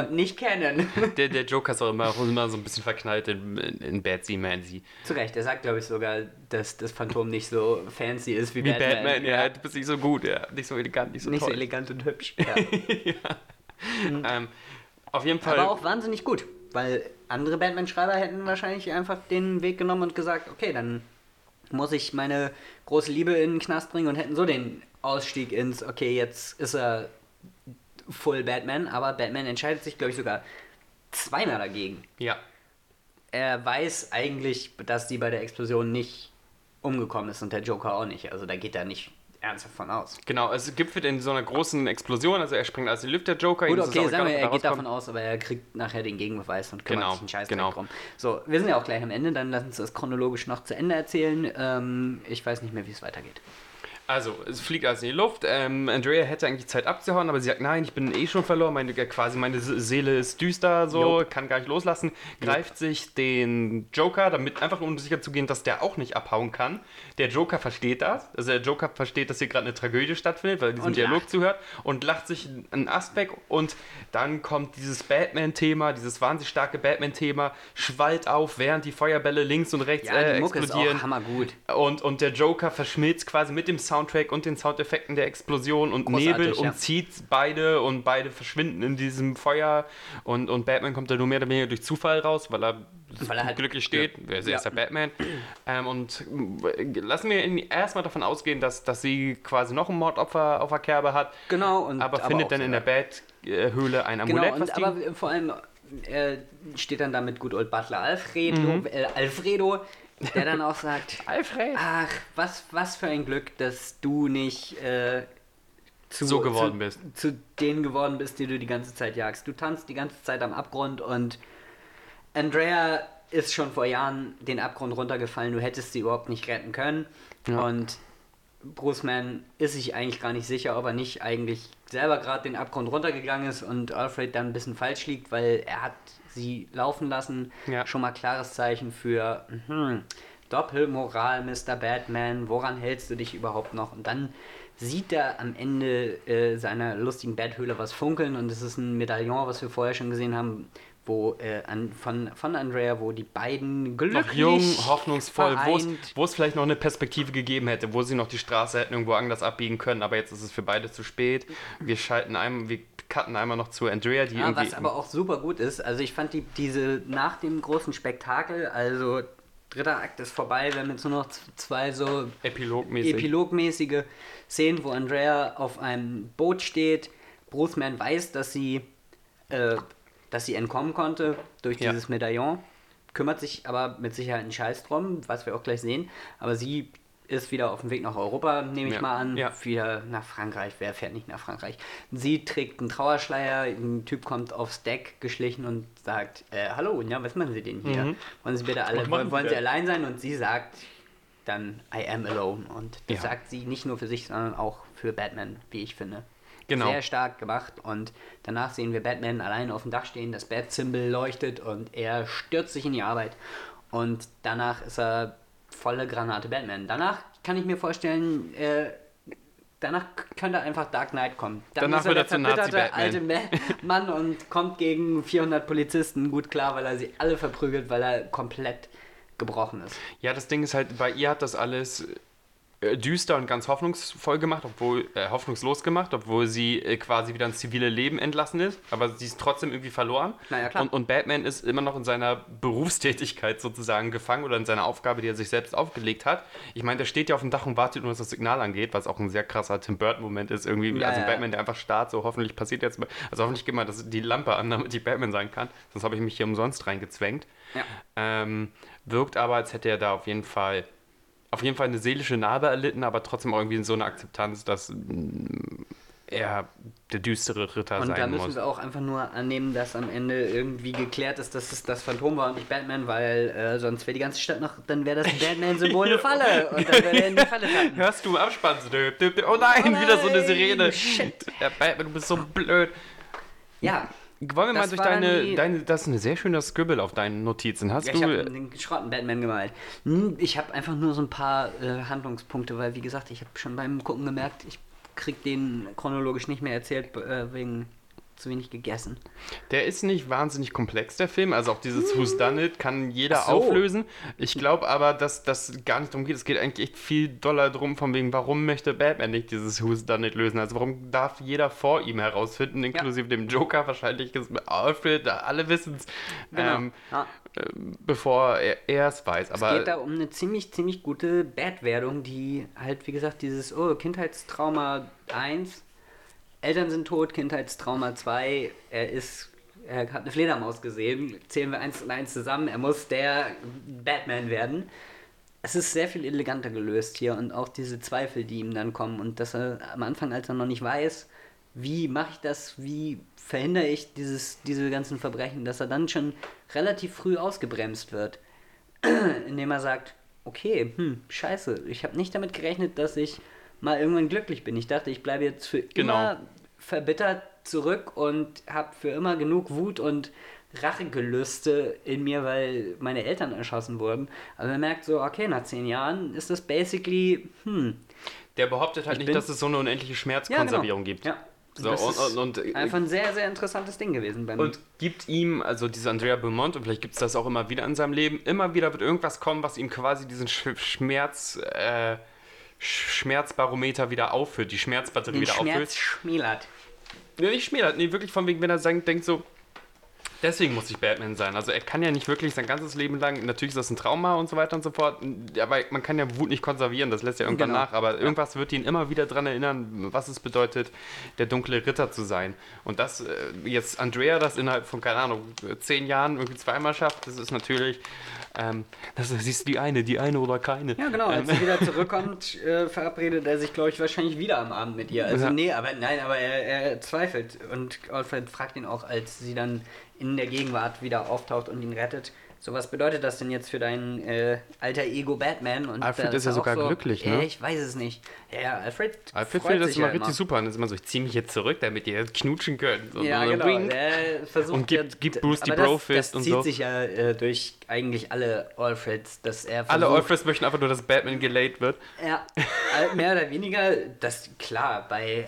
nicht kennen. Der, der Joker ist auch immer, immer so ein bisschen verknallt in, in, in Badsy Manzy. Zu Recht, er sagt, glaube ich, sogar, dass das Phantom nicht so fancy ist wie, Wie Batman. Batman, ja, du bist nicht so gut, ja. Nicht so elegant, nicht so Nicht so toll. elegant und hübsch. Ja. ähm, auf jeden Fall. Aber auch wahnsinnig gut, weil andere Batman-Schreiber hätten wahrscheinlich einfach den Weg genommen und gesagt, okay, dann muss ich meine große Liebe in den Knast bringen und hätten so den Ausstieg ins, okay, jetzt ist er full Batman, aber Batman entscheidet sich, glaube ich, sogar zweimal dagegen. ja. Er weiß eigentlich, dass die bei der Explosion nicht umgekommen ist und der Joker auch nicht. Also da geht er nicht ernsthaft von aus. Genau, es gipfelt in so einer großen Explosion, also er springt als die Lüfter Joker. Gut, es okay, sagen wir, er geht davon aus, aber er kriegt nachher den Gegenbeweis und kümmert Genau, sich einen Scheiß genau. drum. So, wir sind ja auch gleich am Ende, dann lass uns das chronologisch noch zu Ende erzählen. Ähm, ich weiß nicht mehr, wie es weitergeht. Also, es fliegt also in die Luft. Ähm, Andrea hätte eigentlich Zeit abzuhauen, aber sie sagt, nein, ich bin eh schon verloren. Meine, ja, quasi meine Se- Seele ist düster, so, Jupp. kann gar nicht loslassen. Greift sich den Joker, damit einfach um sicher zu gehen, dass der auch nicht abhauen kann. Der Joker versteht das. Also, der Joker versteht, dass hier gerade eine Tragödie stattfindet, weil er diesem Und Dialog lacht. zuhört und lacht sich einen Ast weg. Und dann kommt dieses Batman-Thema, dieses wahnsinnig starke Batman-Thema, schwallt auf, während die Feuerbälle links und rechts Ja, äh, ist explodieren. auch hammergut. Und, und der Joker verschmilzt quasi mit dem Soundtrack und den Soundeffekten der Explosion und Großartig, Nebel und ja. zieht beide und beide verschwinden in diesem Feuer. Und, und Batman kommt da nur mehr oder weniger durch Zufall raus, weil er, Weil er halt- glücklich steht. Ja. Er ist Ja. Batman. Ähm, und äh, lassen wir ihn erstmal davon ausgehen, dass, dass sie quasi noch ein Mordopfer auf der Kerbe hat. Genau, und aber aber findet dann in der Bat-Höhle ein Amulett, Genau, und aber vor allem er steht dann da mit gut old Butler Alfredo, Mhm. äh, Alfredo der dann auch sagt, Alfred. ach, was, was für ein Glück, dass du nicht äh, zu, So geworden zu, bist. zu denen geworden bist, die du die ganze Zeit jagst. Du tanzt die ganze Zeit am Abgrund und Andrea ist schon vor Jahren den Abgrund runtergefallen. Du hättest sie überhaupt nicht retten können. Ja. Und Bruce Mann ist sich eigentlich gar nicht sicher, ob er nicht eigentlich selber gerade den Abgrund runtergegangen ist und Alfred dann ein bisschen falsch liegt, weil er hat sie laufen lassen. Ja. Schon mal klares Zeichen für mhm, Doppelmoral, Mr. Batman. Woran hältst du dich überhaupt noch? Und dann sieht er am Ende äh, seiner lustigen Betthöhle was funkeln und es ist ein Medaillon, was wir vorher schon gesehen haben, wo äh, an, von, von Andrea, wo die beiden glücklich Noch jung, hoffnungsvoll, wo es- vielleicht noch eine Perspektive gegeben hätte, wo sie noch die Straße hätten irgendwo anders abbiegen können, aber jetzt ist es für beide zu spät. Wir schalten einmal, wir cutten einmal noch zu Andrea, die Ja, irgendwie. was aber auch super gut ist. Also ich fand die, diese nach dem großen Spektakel, also dritter Akt ist vorbei, wir haben jetzt nur noch zwei so Epilogmäßig. epilogmäßige Szenen, wo Andrea auf einem Boot steht. Bruce Man weiß, dass sie, äh, dass sie entkommen konnte durch Ja. dieses Medaillon, kümmert sich aber mit Sicherheit einen Scheiß drum, was wir auch gleich sehen. Aber sie ist wieder auf dem Weg nach Europa, nehme ich Ja. mal an. Ja. Wieder nach Frankreich. Wer fährt nicht nach Frankreich? Sie trägt einen Trauerschleier, ein Typ kommt aufs Deck geschlichen und sagt, äh, hallo, ja, was machen Sie denn hier? Mhm. Wollen Sie bitte alle, wollen, Sie wollen Sie allein sein? Und sie sagt dann, I am alone. Und das Ja. sagt sie nicht nur für sich, sondern auch für Batman, wie ich finde. Genau. Sehr stark gemacht und danach sehen wir Batman allein auf dem Dach stehen, das Bat-Symbol leuchtet und er stürzt sich in die Arbeit und danach ist er volle Granate Batman. Danach kann ich mir vorstellen, äh, danach könnte einfach Dark Knight kommen. Dann Danach ist er wird der er zu verbitterte alte Nazi-Batman. Ma Mann und kommt gegen 400 Polizisten gut klar, weil er sie alle verprügelt, weil er komplett gebrochen ist. Ja, das Ding ist halt, bei ihr hat das alles düster und ganz hoffnungsvoll gemacht, obwohl äh, hoffnungslos gemacht, obwohl sie äh, quasi wieder ins zivile Leben entlassen ist, aber sie ist trotzdem irgendwie verloren. Na ja, klar. Und, und Batman ist immer noch in seiner Berufstätigkeit sozusagen gefangen oder in seiner Aufgabe, die er sich selbst aufgelegt hat. Ich meine, der steht ja auf dem Dach und wartet nur, dass das Signal angeht, was auch ein sehr krasser Tim Burton-Moment ist. Irgendwie, Ja, also ja. Batman, der einfach starrt, so hoffentlich passiert jetzt mal. Also hoffentlich geht mal dass die Lampe an, damit ich Batman sein kann. Sonst habe ich mich hier umsonst reingezwängt. Ja. Ähm, wirkt aber, als hätte er da auf jeden Fall auf jeden Fall eine seelische Narbe erlitten, aber trotzdem irgendwie so eine Akzeptanz, dass mm, er der düstere Ritter Und da sein müssen muss. wir auch einfach nur annehmen, dass am Ende irgendwie geklärt ist, dass es das Phantom war und nicht Batman, weil äh, sonst wäre die ganze Stadt noch, dann wäre das Batman-Symbol eine Falle und dann wäre er in die Falle tappen. Hörst du im Abspann? so, dö, dö, Oh nein, wieder so eine nein, Sirene. shit. Ja, Batman, du bist so blöd. Ja, Wollen wir mal Das durch deine, die- deine. Das ist ein sehr schöner Scribble auf deinen Notizen. Hast ja ich du. habe den geschrotten Batman gemalt. Hm, Ich habe einfach nur so ein paar äh, Handlungspunkte, weil wie gesagt, ich habe schon beim Gucken gemerkt, ich krieg den chronologisch nicht mehr erzählt, äh, wegen zu wenig gegessen. Der ist nicht wahnsinnig komplex, der Film. Also auch dieses Who's Done It kann jeder so. auflösen. Ich glaube aber, dass das gar nicht darum geht. Es geht eigentlich echt viel doller drum, von wegen, warum möchte Batman nicht dieses Who's Done It lösen? Also warum darf jeder vor ihm herausfinden, inklusive dem Joker wahrscheinlich, ist Alfred, alle wissen es, Genau. ähm, ja. äh, bevor er es weiß. Es Aber geht da um eine ziemlich, ziemlich gute Bad-Werdung, die halt, wie gesagt, dieses, oh, Kindheitstrauma 1, Eltern sind tot, Kindheitstrauma 2, er ist, er hat eine Fledermaus gesehen, zählen wir eins und eins zusammen, er muss der Batman werden. Es ist sehr viel eleganter gelöst hier und auch diese Zweifel, die ihm dann kommen und dass er am Anfang, als er noch nicht weiß, wie mache ich das, wie verhindere ich dieses, diese ganzen Verbrechen, dass er dann schon relativ früh ausgebremst wird indem er sagt, okay, hm, scheiße, ich habe nicht damit gerechnet, dass ich mal irgendwann glücklich bin. Ich dachte, ich bleibe jetzt für Genau. immer verbittert zurück und habe für immer genug Wut und Rachegelüste in mir, weil meine Eltern erschossen wurden. Aber er merkt so, okay, nach zehn Jahren ist das basically, hm, der behauptet halt Ich nicht, dass es so eine unendliche Schmerzkonservierung gibt. Ja. So, das und- ist und- und- einfach ein sehr, sehr interessantes Ding gewesen beim Und gibt ihm, also dieser Andrea Beaumont, und vielleicht gibt es das auch immer wieder in seinem Leben, immer wieder wird irgendwas kommen, was ihm quasi diesen Sch Schmerz, äh, Schmerzbarometer wieder auffüllt, die Schmerzbatterie den wieder Schmerz auffüllt. schmälert. Nee, nicht schmälert, nee, wirklich von wegen, wenn er denkt so, Deswegen muss ich Batman sein. Also er kann ja nicht wirklich sein ganzes Leben lang, natürlich ist das ein Trauma und so weiter und so fort, aber man kann ja Wut nicht konservieren, das lässt ja irgendwann Genau. nach, aber irgendwas wird ihn immer wieder daran erinnern, was es bedeutet, der dunkle Ritter zu sein. Und dass äh, jetzt Andrea das innerhalb von, keine Ahnung, zehn Jahren irgendwie zweimal schafft, das ist natürlich, ähm, das du die eine, die eine oder keine. Ja, genau. Als Ähm, sie wieder zurückkommt, äh, verabredet er sich, glaube ich, wahrscheinlich wieder am Abend mit ihr. Also, Ja. nee, aber nein, aber er, er zweifelt. Und Alfred fragt ihn auch, als sie dann in der Gegenwart wieder auftaucht und ihn rettet. So, was bedeutet das denn jetzt für dein äh, alter Ego Batman? Und Alfred ist ja sogar so, glücklich, ne? Äh, ich weiß es nicht. Ja, Alfred. Alfred findet das immer ja richtig super und ist immer so, ich ziehe mich jetzt zurück, damit ihr knutschen könnt. Und Ja, so genau. wink. Der versucht Und gibt- ja- gibt Bruce die aber das- Brofist das und zieht so. sich ja äh, durch eigentlich alle Alfreds, dass er Alle versucht- Alfreds möchten einfach nur, dass Batman gelayed wird. Ja, äh, mehr oder weniger, das klar, bei äh,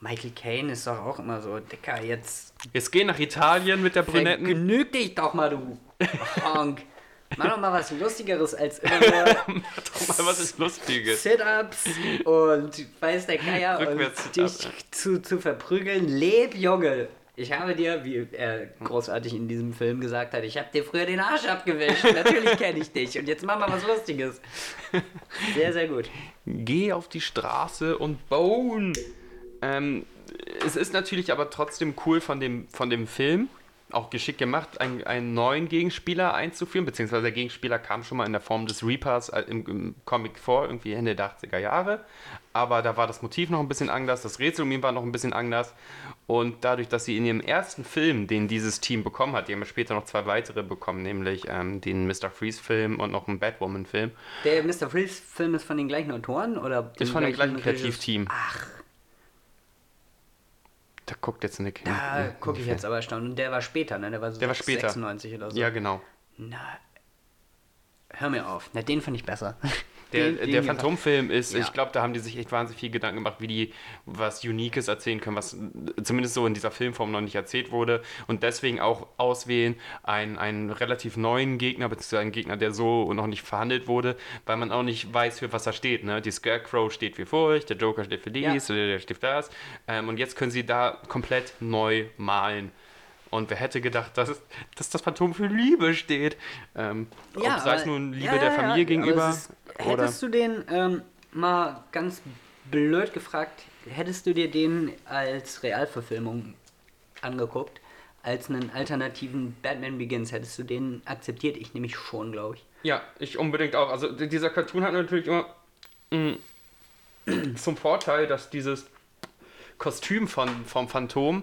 Michael Caine ist doch auch immer so, Dicker, jetzt Jetzt gehen nach Italien mit der Brünetten. vergnüg dich doch mal, du Honk. Mach doch mal was Lustigeres als immer nur Doch mal was ist Lustiges. Sit-Ups und weiß der Geier und dich zu, zu verprügeln. Leb, Junge! Ich habe dir, wie er großartig in diesem Film gesagt hat, ich habe dir früher den Arsch abgewischt. Natürlich kenne ich dich. Und jetzt mach mal was Lustiges. Sehr, sehr gut. Geh auf die Straße und bone. Ähm, es ist natürlich aber trotzdem cool von dem, von dem Film, auch geschickt gemacht, einen, einen neuen Gegenspieler einzuführen, beziehungsweise der Gegenspieler kam schon mal in der Form des Reapers äh, im, im Comic vor, irgendwie Ende der 80er Jahre. Aber da war das Motiv noch ein bisschen anders, das Rätsel um ihn war noch ein bisschen anders. Und dadurch, dass sie in ihrem ersten Film, den dieses Team bekommen hat, die haben ja später noch zwei weitere bekommen, nämlich ähm, den Mr. Freeze-Film und noch einen Batwoman-Film, Der Mr. Freeze-Film ist von den gleichen Autoren? Oder ist von dem gleichen? Kreativteam. Ach, Da guckt jetzt Nick. da gucke ich jetzt aber erstaunt. Und der war später, ne? Der war so Der war später. 96 oder so. Ja, genau. Na, hör mir auf. Na, den fand ich besser. Der, Den- der Phantomfilm ist, Ja. ich glaube, da haben die sich echt wahnsinnig viel Gedanken gemacht, wie die was Uniques erzählen können, was zumindest so in dieser Filmform noch nicht erzählt wurde. Und deswegen auch auswählen einen, einen relativ neuen Gegner, beziehungsweise einen Gegner, der so noch nicht verhandelt wurde, weil man auch nicht weiß, für was er steht. Ne? Die Scarecrow steht für Furcht, der Joker steht für dies, Ja. der, der steht für das. Ähm, und jetzt können sie da komplett neu malen. Und wer hätte gedacht, dass, es- dass das Phantom für Liebe steht? Ähm, ob, sei es nun Liebe ja, ja, der ja, Familie aber gegenüber. Ist, hättest du den ähm, mal ganz blöd gefragt, hättest du dir den als Realverfilmung angeguckt, als einen alternativen Batman Begins, hättest du den akzeptiert? Ich nämlich schon, glaube ich. Ja, ich unbedingt auch. Also dieser Cartoon hat natürlich immer mm, zum Vorteil, dass dieses Kostüm von, vom Phantom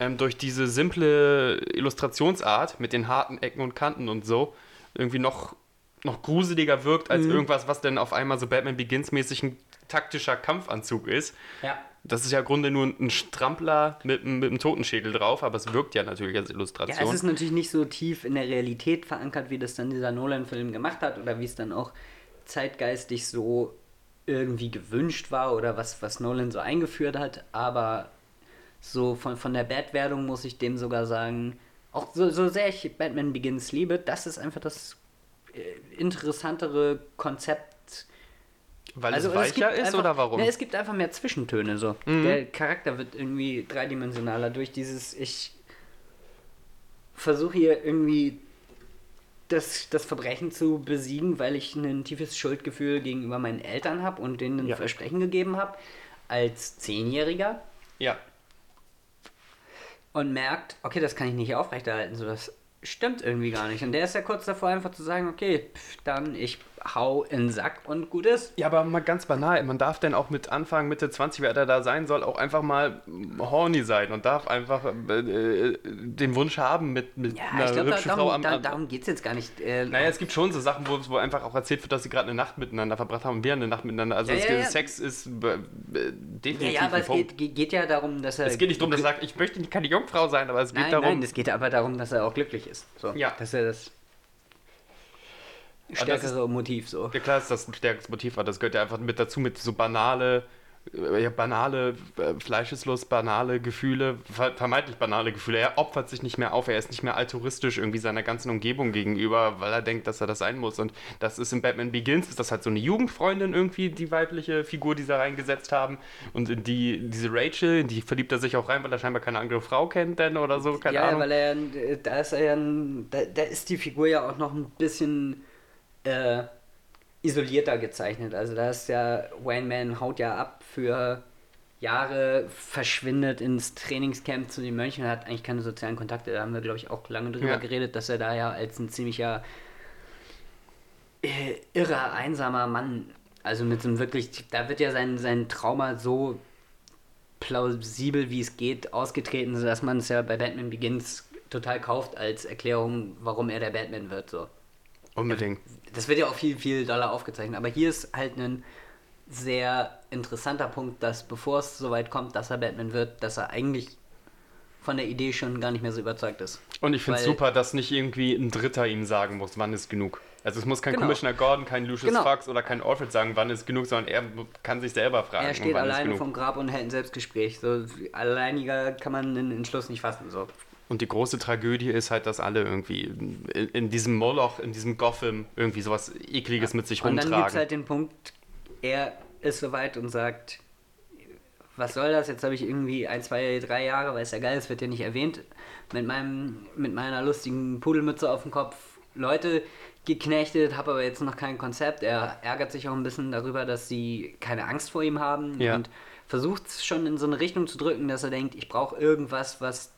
ähm, durch diese simple Illustrationsart mit den harten Ecken und Kanten und so irgendwie noch, noch gruseliger wirkt als irgendwas, was denn auf einmal so Batman Begins mäßig ein taktischer Kampfanzug ist. Ja. Das ist ja im Grunde nur ein Strampler mit, einem- mit einem Totenschädel drauf, aber es wirkt ja natürlich als Ja, Illustration. es ist natürlich nicht so tief in der Realität verankert, wie das dann dieser Nolan-Film gemacht hat oder wie es dann auch zeitgeistig so irgendwie gewünscht war oder was, was Nolan so eingeführt hat. Aber so von, von der Bad-Werdung muss ich dem sogar sagen, auch so, so sehr ich Batman Begins liebe, das ist einfach das äh, interessantere Konzept Weil also es es weicher gibt ist einfach, oder warum? Ne, es gibt einfach mehr Zwischentöne so. Mhm. Der Charakter wird irgendwie dreidimensionaler durch dieses ich versuche hier irgendwie das, das Verbrechen zu besiegen, weil ich ein tiefes Schuldgefühl gegenüber meinen Eltern habe und denen ein Ja. Versprechen gegeben habe als Zehnjähriger ja. Und merkt, okay, das kann ich nicht aufrechterhalten, so das stimmt irgendwie gar nicht. Und der ist ja kurz davor einfach zu sagen, okay, pff, dann ich hau in den Sack und gut ist. Ja, aber mal ganz banal, man darf denn auch mit Anfang, Mitte 20, wer da, da sein soll, auch einfach mal horny sein und darf einfach äh, äh, den Wunsch haben, mit, mit Ja, einer ich glaube, da, hübschen Frau darum, am, da, darum geht es jetzt gar nicht. Äh, Naja, es gibt schon so Sachen, wo, wo einfach auch erzählt wird, dass sie gerade eine Nacht miteinander verbracht haben und wir eine Nacht miteinander. Also Ja, ja, ja. Sex ist äh, äh, definitiv ja, aber es geht, geht, ja darum, dass er. es geht nicht darum, dass er sagt, ich möchte nicht keine Jungfrau sein, aber es geht nein, darum. nein, es geht aber darum, dass er auch glücklich ist. So, Ja. Dass er das das stärkere Motiv so. Ja klar ist das ein stärkeres Motiv, aber das gehört ja einfach mit dazu, mit so banale äh, ja, banale äh, Fleischeslust, banale Gefühle, ver vermeintlich banale Gefühle. Er opfert sich nicht mehr auf, er ist nicht mehr altruistisch irgendwie seiner ganzen Umgebung gegenüber, weil er denkt, dass er das sein muss. Und das ist in Batman Begins, ist das halt so eine Jugendfreundin irgendwie, die weibliche Figur, die sie reingesetzt haben. Und in die, diese Rachel, die verliebt er sich auch rein, weil er scheinbar keine andere Frau kennt denn oder so, keine ja, Ahnung. weil er, da ist er ja, da, da ist die Figur ja auch noch ein bisschen äh, isolierter gezeichnet. Also da ist ja, Wayne Man haut ja ab für Jahre, verschwindet ins Trainingscamp zu den Mönchen, hat eigentlich keine sozialen Kontakte. Da haben wir, glaube ich, auch lange drüber Ja. geredet, dass er da ja als ein ziemlicher äh, irrer, einsamer Mann, also mit so einem wirklich, da wird ja sein, sein Trauma so plausibel wie es geht ausgetreten, sodass man es ja bei Batman Begins total kauft als Erklärung, warum er der Batman wird. So. Unbedingt. Das wird ja auch viel, viel doller aufgezeichnet. Aber hier ist halt ein sehr interessanter Punkt, dass bevor es so weit kommt, dass er Batman wird, dass er eigentlich von der Idee schon gar nicht mehr so überzeugt ist. Und ich finde es super, dass nicht irgendwie ein Dritter ihm sagen muss, wann ist genug. Also es muss kein Genau. Commissioner Gordon, kein Lucius Genau. Fox oder kein Alfred sagen, wann ist genug, sondern er kann sich selber fragen. er steht alleine vom Grab und hält ein Selbstgespräch. So alleiniger kann man den Entschluss nicht fassen. So. Und die große Tragödie ist halt, dass alle irgendwie in, in diesem Moloch, in diesem Gotham irgendwie sowas Ekliges mit sich Und dann gibt es rumtragen. halt den Punkt, er ist soweit und sagt, was soll das? Jetzt habe ich irgendwie ein, zwei, drei Jahre, weil es ja geil ist, wird ja nicht erwähnt, mit, meinem, mit meiner lustigen Pudelmütze auf dem Kopf Leute geknechtet, habe aber jetzt noch kein Konzept. Er ärgert sich auch ein bisschen darüber, dass sie keine Angst vor ihm haben Ja. und versucht es schon in so eine Richtung zu drücken, dass er denkt, ich brauche irgendwas, was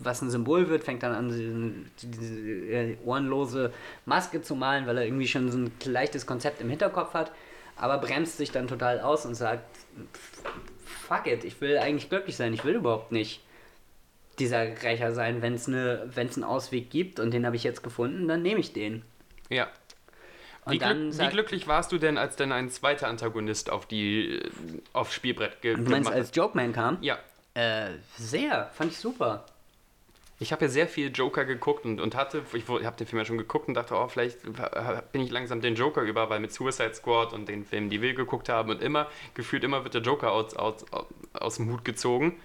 was ein Symbol wird, fängt dann an, diese äh, ohrenlose Maske zu malen, weil er irgendwie schon so ein leichtes Konzept im Hinterkopf hat, aber bremst sich dann total aus und sagt, fuck it, ich will eigentlich glücklich sein, ich will überhaupt nicht dieser Rächer sein, wenn es ne, wenn's einen Ausweg gibt und den habe ich jetzt gefunden, dann nehme ich den. ja. Wie, dann glück, wie sagt- glücklich warst du denn, als denn ein zweiter Antagonist auf die äh, aufs Spielbrett ge Du meinst, gemacht als Jokeman kam? Ja. Äh, sehr, fand ich super. Ich habe ja sehr viel Joker geguckt und, und hatte, ich habe den Film ja schon geguckt und dachte, oh, vielleicht bin ich langsam den Joker über, weil mit Suicide Squad und den Filmen, die wir geguckt haben und immer, gefühlt immer wird der Joker aus, aus, aus dem Hut gezogen.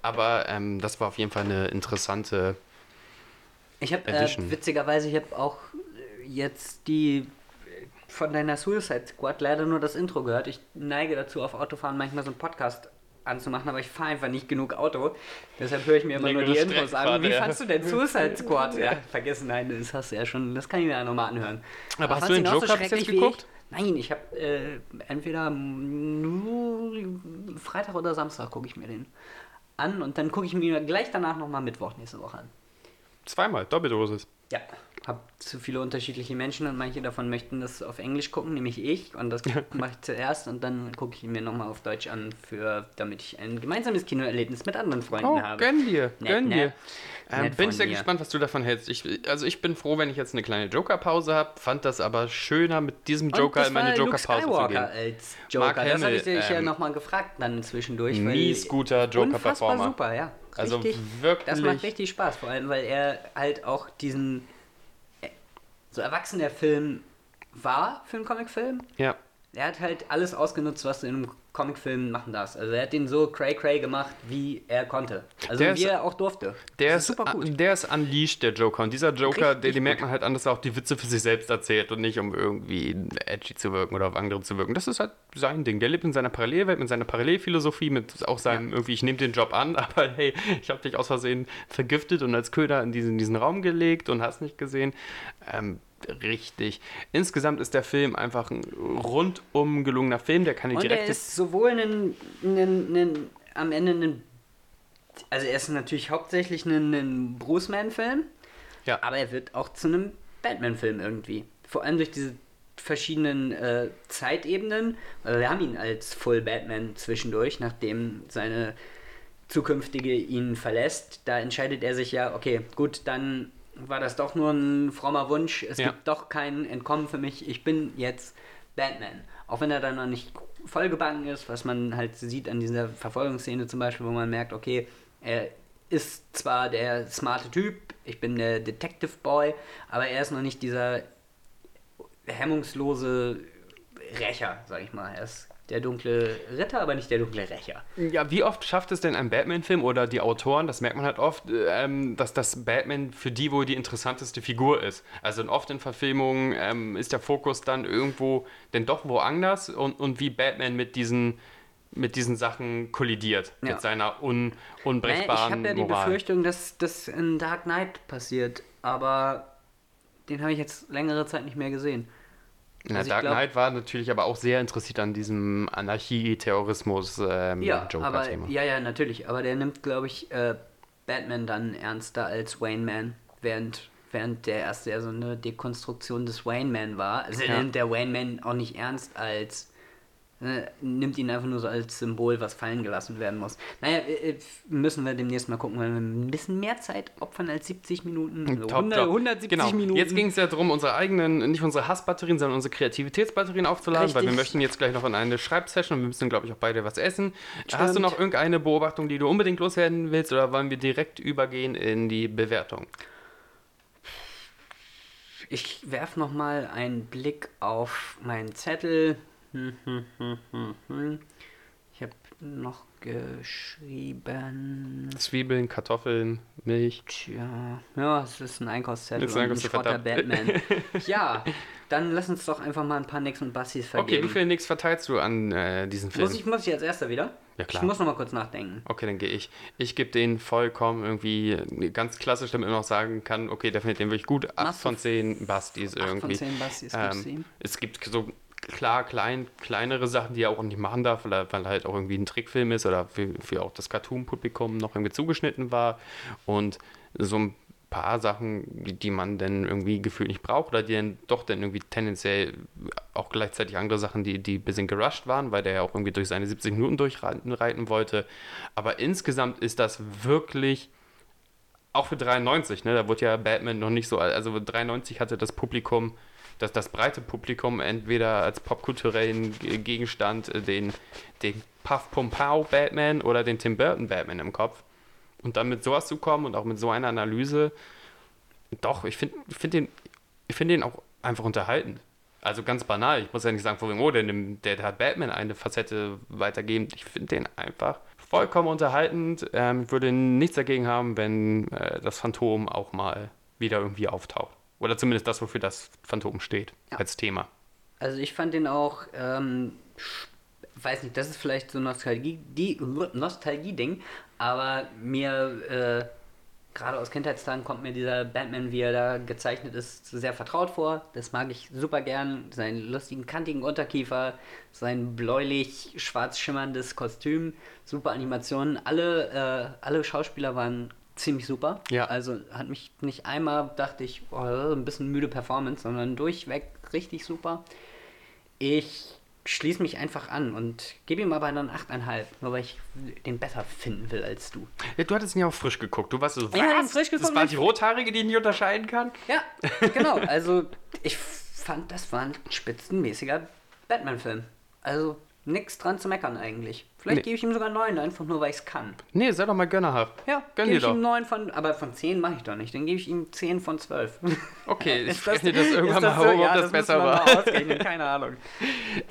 Aber ähm, das war auf jeden Fall eine interessante. Ich habe äh, witzigerweise, ich habe auch äh, jetzt die äh, von deiner Suicide Squad leider nur das Intro gehört. Ich neige dazu, auf Autofahren manchmal so einen Podcast anzumachen, aber ich fahre einfach nicht genug Auto. Deshalb höre ich mir immer nur die Intros an. Wie ja. fandst du denn Suicide Squad? Ja, vergessen, nein, das hast du ja schon, das kann ich mir ja nochmal anhören. Aber hast fandst du den Joker bis jetzt schrecklich wie geguckt? Nein, ich habe äh, entweder nur Freitag oder Samstag gucke ich mir den an und dann gucke ich mir gleich danach nochmal Mittwoch nächste Woche an. Zweimal, Doppeldosis. Ja, habe zu viele unterschiedliche Menschen und manche davon möchten das auf Englisch gucken, nämlich ich. Und das mache ich zuerst und dann gucke ich ihn mir nochmal auf Deutsch an, für, damit ich ein gemeinsames Kinoerlebnis mit anderen Freunden Oh, habe. gönn dir, Nett, gönn ne? dir. Ähm, Nett bin ich sehr dir. gespannt, was du davon hältst. Ich, also ich bin froh, wenn ich jetzt eine kleine Joker-Pause habe. Fand das aber schöner, mit diesem Joker in meine Joker-Pause zu gehen. als Joker. Mark das hatte ich dich ja ähm, nochmal gefragt dann zwischendurch. mies guter Joker-Performer. super, ja. Also Richtig, wirklich- Das macht richtig Spaß, vor allem, weil er halt auch diesen so erwachsen der Film war für einen Comicfilm. Ja. Er hat halt alles ausgenutzt, was du in einem Comicfilm machen darfst. Also er hat den so cray-cray gemacht, wie er konnte. Also Der wie ist- er auch durfte. Der Das ist, super gut. der ist unleashed, der Joker. Und dieser Joker, den, den merkt man halt an, dass er auch die Witze für sich selbst erzählt und nicht um irgendwie edgy zu wirken oder auf andere zu wirken. Das ist halt sein Ding. Der lebt in seiner Parallelwelt, mit seiner Parallelphilosophie, mit auch seinem irgendwie, ich nehme den Job an, aber hey, ich habe dich aus Versehen vergiftet und als Köder in diesen, diesen Raum gelegt und hast nicht gesehen. Ähm, richtig. Insgesamt ist der Film einfach ein rundum gelungener Film, der keine Und er direkte ist sowohl ein, ein, ein, am Ende ein. Also er ist natürlich hauptsächlich ein, ein Bruce-Man-Film, Ja. aber er wird auch zu einem Batman-Film irgendwie. Vor allem durch diese verschiedenen äh, Zeitebenen. Also wir haben ihn als Full Batman zwischendurch, nachdem seine zukünftige ihn verlässt. Da entscheidet er sich ja, okay, gut, dann war das doch nur ein frommer Wunsch. Es Ja. gibt doch kein Entkommen für mich. Ich bin jetzt Batman. Auch wenn er dann noch nicht vollgebacken ist, was man halt sieht an dieser Verfolgungsszene zum Beispiel, wo man merkt, okay, er ist zwar der smarte Typ, ich bin der Detective Boy, aber er ist noch nicht dieser hemmungslose Rächer, sag ich mal. Er ist der dunkle Ritter, aber nicht der dunkle Rächer. Ja, wie oft schafft es denn ein Batman-Film oder die Autoren, das merkt man halt oft, ähm, dass das Batman für die wohl die interessanteste Figur ist. Also oft in Verfilmungen ähm, ist der Fokus dann irgendwo denn doch woanders und, und wie Batman mit diesen mit diesen Sachen kollidiert, Ja. mit seiner un, Naja, ich unbrechbaren habe ja die Moral. Befürchtung, dass das in Dark Knight passiert, aber den habe ich jetzt längere Zeit nicht mehr gesehen. Na, also Dark Knight war natürlich aber auch sehr interessiert an diesem Anarchie-Terrorismus ähm, Ja, aber ja, ja, natürlich. Aber der nimmt, glaube ich, äh, Batman dann ernster als Wayne Man, während während der erste ja so eine Dekonstruktion des Wayne Man war. Also Ja. nimmt der Wayne Man auch nicht ernst als äh, nimmt ihn einfach nur so als Symbol, was fallen gelassen werden muss. Naja, äh, äh, müssen wir demnächst mal gucken, weil wir ein bisschen mehr Zeit opfern als 70 Minuten. So Top, 100, top. 170 genau. Minuten. Jetzt ging es ja darum, unsere eigenen, nicht unsere Hassbatterien, sondern unsere Kreativitätsbatterien aufzuladen, weil wir Richtig. möchten jetzt gleich noch in eine Schreibsession und wir müssen, glaube ich, auch beide was essen. Hast du Stimmt. noch irgendeine Beobachtung, die du unbedingt loswerden willst oder wollen wir direkt übergehen in die Bewertung? Ich werfe noch mal einen Blick auf meinen Zettel. Ich habe noch geschrieben. Zwiebeln, Kartoffeln, Milch. Tja, ja, es ist ein Einkaufszettel ist ein und ein Einkaufszettel, Schrotter verdammt. Batman. ja, dann lass uns doch einfach mal ein paar Nix und Bastis vergeben. Okay, wie viel Nix verteilst du an äh, diesen Film? muss ich, muss ich als erster wieder? Ja, klar. Ich muss noch mal kurz nachdenken. Okay, dann gehe ich. Ich gebe den vollkommen irgendwie ganz klassisch, damit man auch sagen kann, okay, der findet den wirklich gut. 8 Machst du- von 10 Bastis Acht irgendwie. von 10 Bastis gibst du ihm? Ähm, es gibt so klar klein, kleinere Sachen, die er auch nicht machen darf, weil weil halt auch irgendwie ein Trickfilm ist oder für, für auch das Cartoon-Publikum noch irgendwie zugeschnitten war. Und so ein paar Sachen, die, die man dann irgendwie gefühlt nicht braucht oder die dann doch dann irgendwie tendenziell auch gleichzeitig andere Sachen, die, die ein bisschen gerusht waren, weil der ja auch irgendwie durch seine 70 Minuten durchreiten reiten wollte. Aber insgesamt ist das wirklich auch für 93, ne, da wurde ja Batman noch nicht so, also 93 hatte das Publikum, das, das breite Publikum entweder als popkulturellen Ge- Gegenstand äh, den, den Puff Pompau Batman oder den Tim Burton Batman im Kopf. Und dann mit sowas zu kommen und auch mit so einer Analyse, doch, ich finde find den, find den auch einfach unterhaltend. Also ganz banal, ich muss ja nicht sagen, vor wegen, oh, der, der, der hat Batman eine Facette weitergeben. Ich finde den einfach vollkommen unterhaltend. Ähm, ich würde nichts dagegen haben, wenn äh, das Phantom auch mal wieder irgendwie auftaucht. Oder zumindest das, wofür das Phantom steht, Ja. als Thema. Also ich fand den auch, ähm, weiß nicht, das ist vielleicht so Nostalgie, die Nostalgie-Ding, aber mir äh, gerade aus Kindheitstagen kommt mir dieser Batman, wie er da gezeichnet ist, sehr vertraut vor. Das mag ich super gern. Seinen lustigen, kantigen Unterkiefer, sein bläulich schwarz schimmerndes Kostüm, super Animationen. Alle, äh, alle Schauspieler waren ziemlich super. Ja. Also hat mich nicht einmal, dachte ich, oh, ein bisschen müde Performance, sondern durchweg richtig super. Ich schließe mich einfach an und gebe ihm aber dann 8,5, nur weil ich den besser finden will als du. Ja, du hattest ihn ja auch frisch geguckt. Du warst so, Ja, was? frisch Das geguckt, war den die Rothaarige, die ich nicht unterscheiden kann? Ja, genau. Also ich fand, das war ein spitzenmäßiger Batman-Film. Also nichts dran zu meckern eigentlich. Vielleicht Nee. gebe ich ihm sogar 9, einfach nur weil ich es kann. Nee, sei doch mal gönnerhaft. Ja, Gönn gebe dir ich doch. ihm 9 von, aber von 10 mache ich doch nicht. Dann gebe ich ihm 10 von 12. Okay, ich das- rechne das irgendwann ist mal das so? hoch, ob Ja, das, das besser war. keine Ahnung.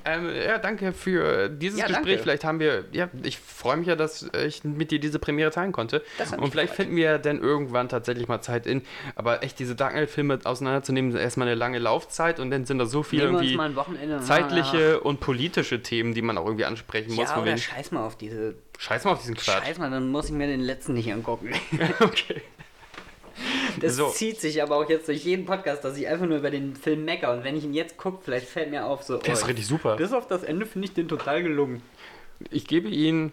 Ähm, ja, danke für dieses Ja, Gespräch. danke. Vielleicht haben wir, ja, ich freue mich ja, dass ich mit dir diese Premiere teilen konnte. Das Und vielleicht finden wir dann irgendwann tatsächlich mal Zeit in. Aber echt diese Dark Knight-Filme auseinanderzunehmen, ist erstmal eine lange Laufzeit und dann sind da so viele irgendwie ein Wochenende. und zeitliche und politische Themen, die man auch irgendwie ansprechen muss. Ja, von wegen- scheiß mal auf diese. Scheiß mal auf diesen Quatsch. Scheiß mal, dann muss ich mir den letzten nicht angucken. Okay. Das So. zieht sich aber auch jetzt durch jeden Podcast, dass ich einfach nur über den Film mecker. Und wenn ich ihn jetzt gucke, vielleicht fällt mir auf, so. Der ist oh, richtig super. Bis auf das Ende finde ich den total gelungen. Ich gebe ihn.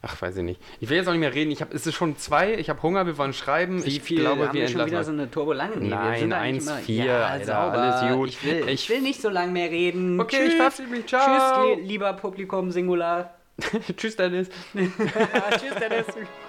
Ach, weiß ich nicht. Ich will jetzt auch nicht mehr reden. Ich hab, es ist schon zwei. Ich habe Hunger. Wir wollen schreiben. Wie ich viel glaube, haben wir wir schon wieder entlassen. so eine wir Nein, sind eigentlich 1,4, immer- ja, Alter, alles gut. Ich will, ich, Ich- will nicht so lange mehr reden. Okay, ich Tschüss. verabschiede mich. Ciao. Tschüss, li lieber Publikum Singular. Tschüss, Dennis. Tschüss, Dennis.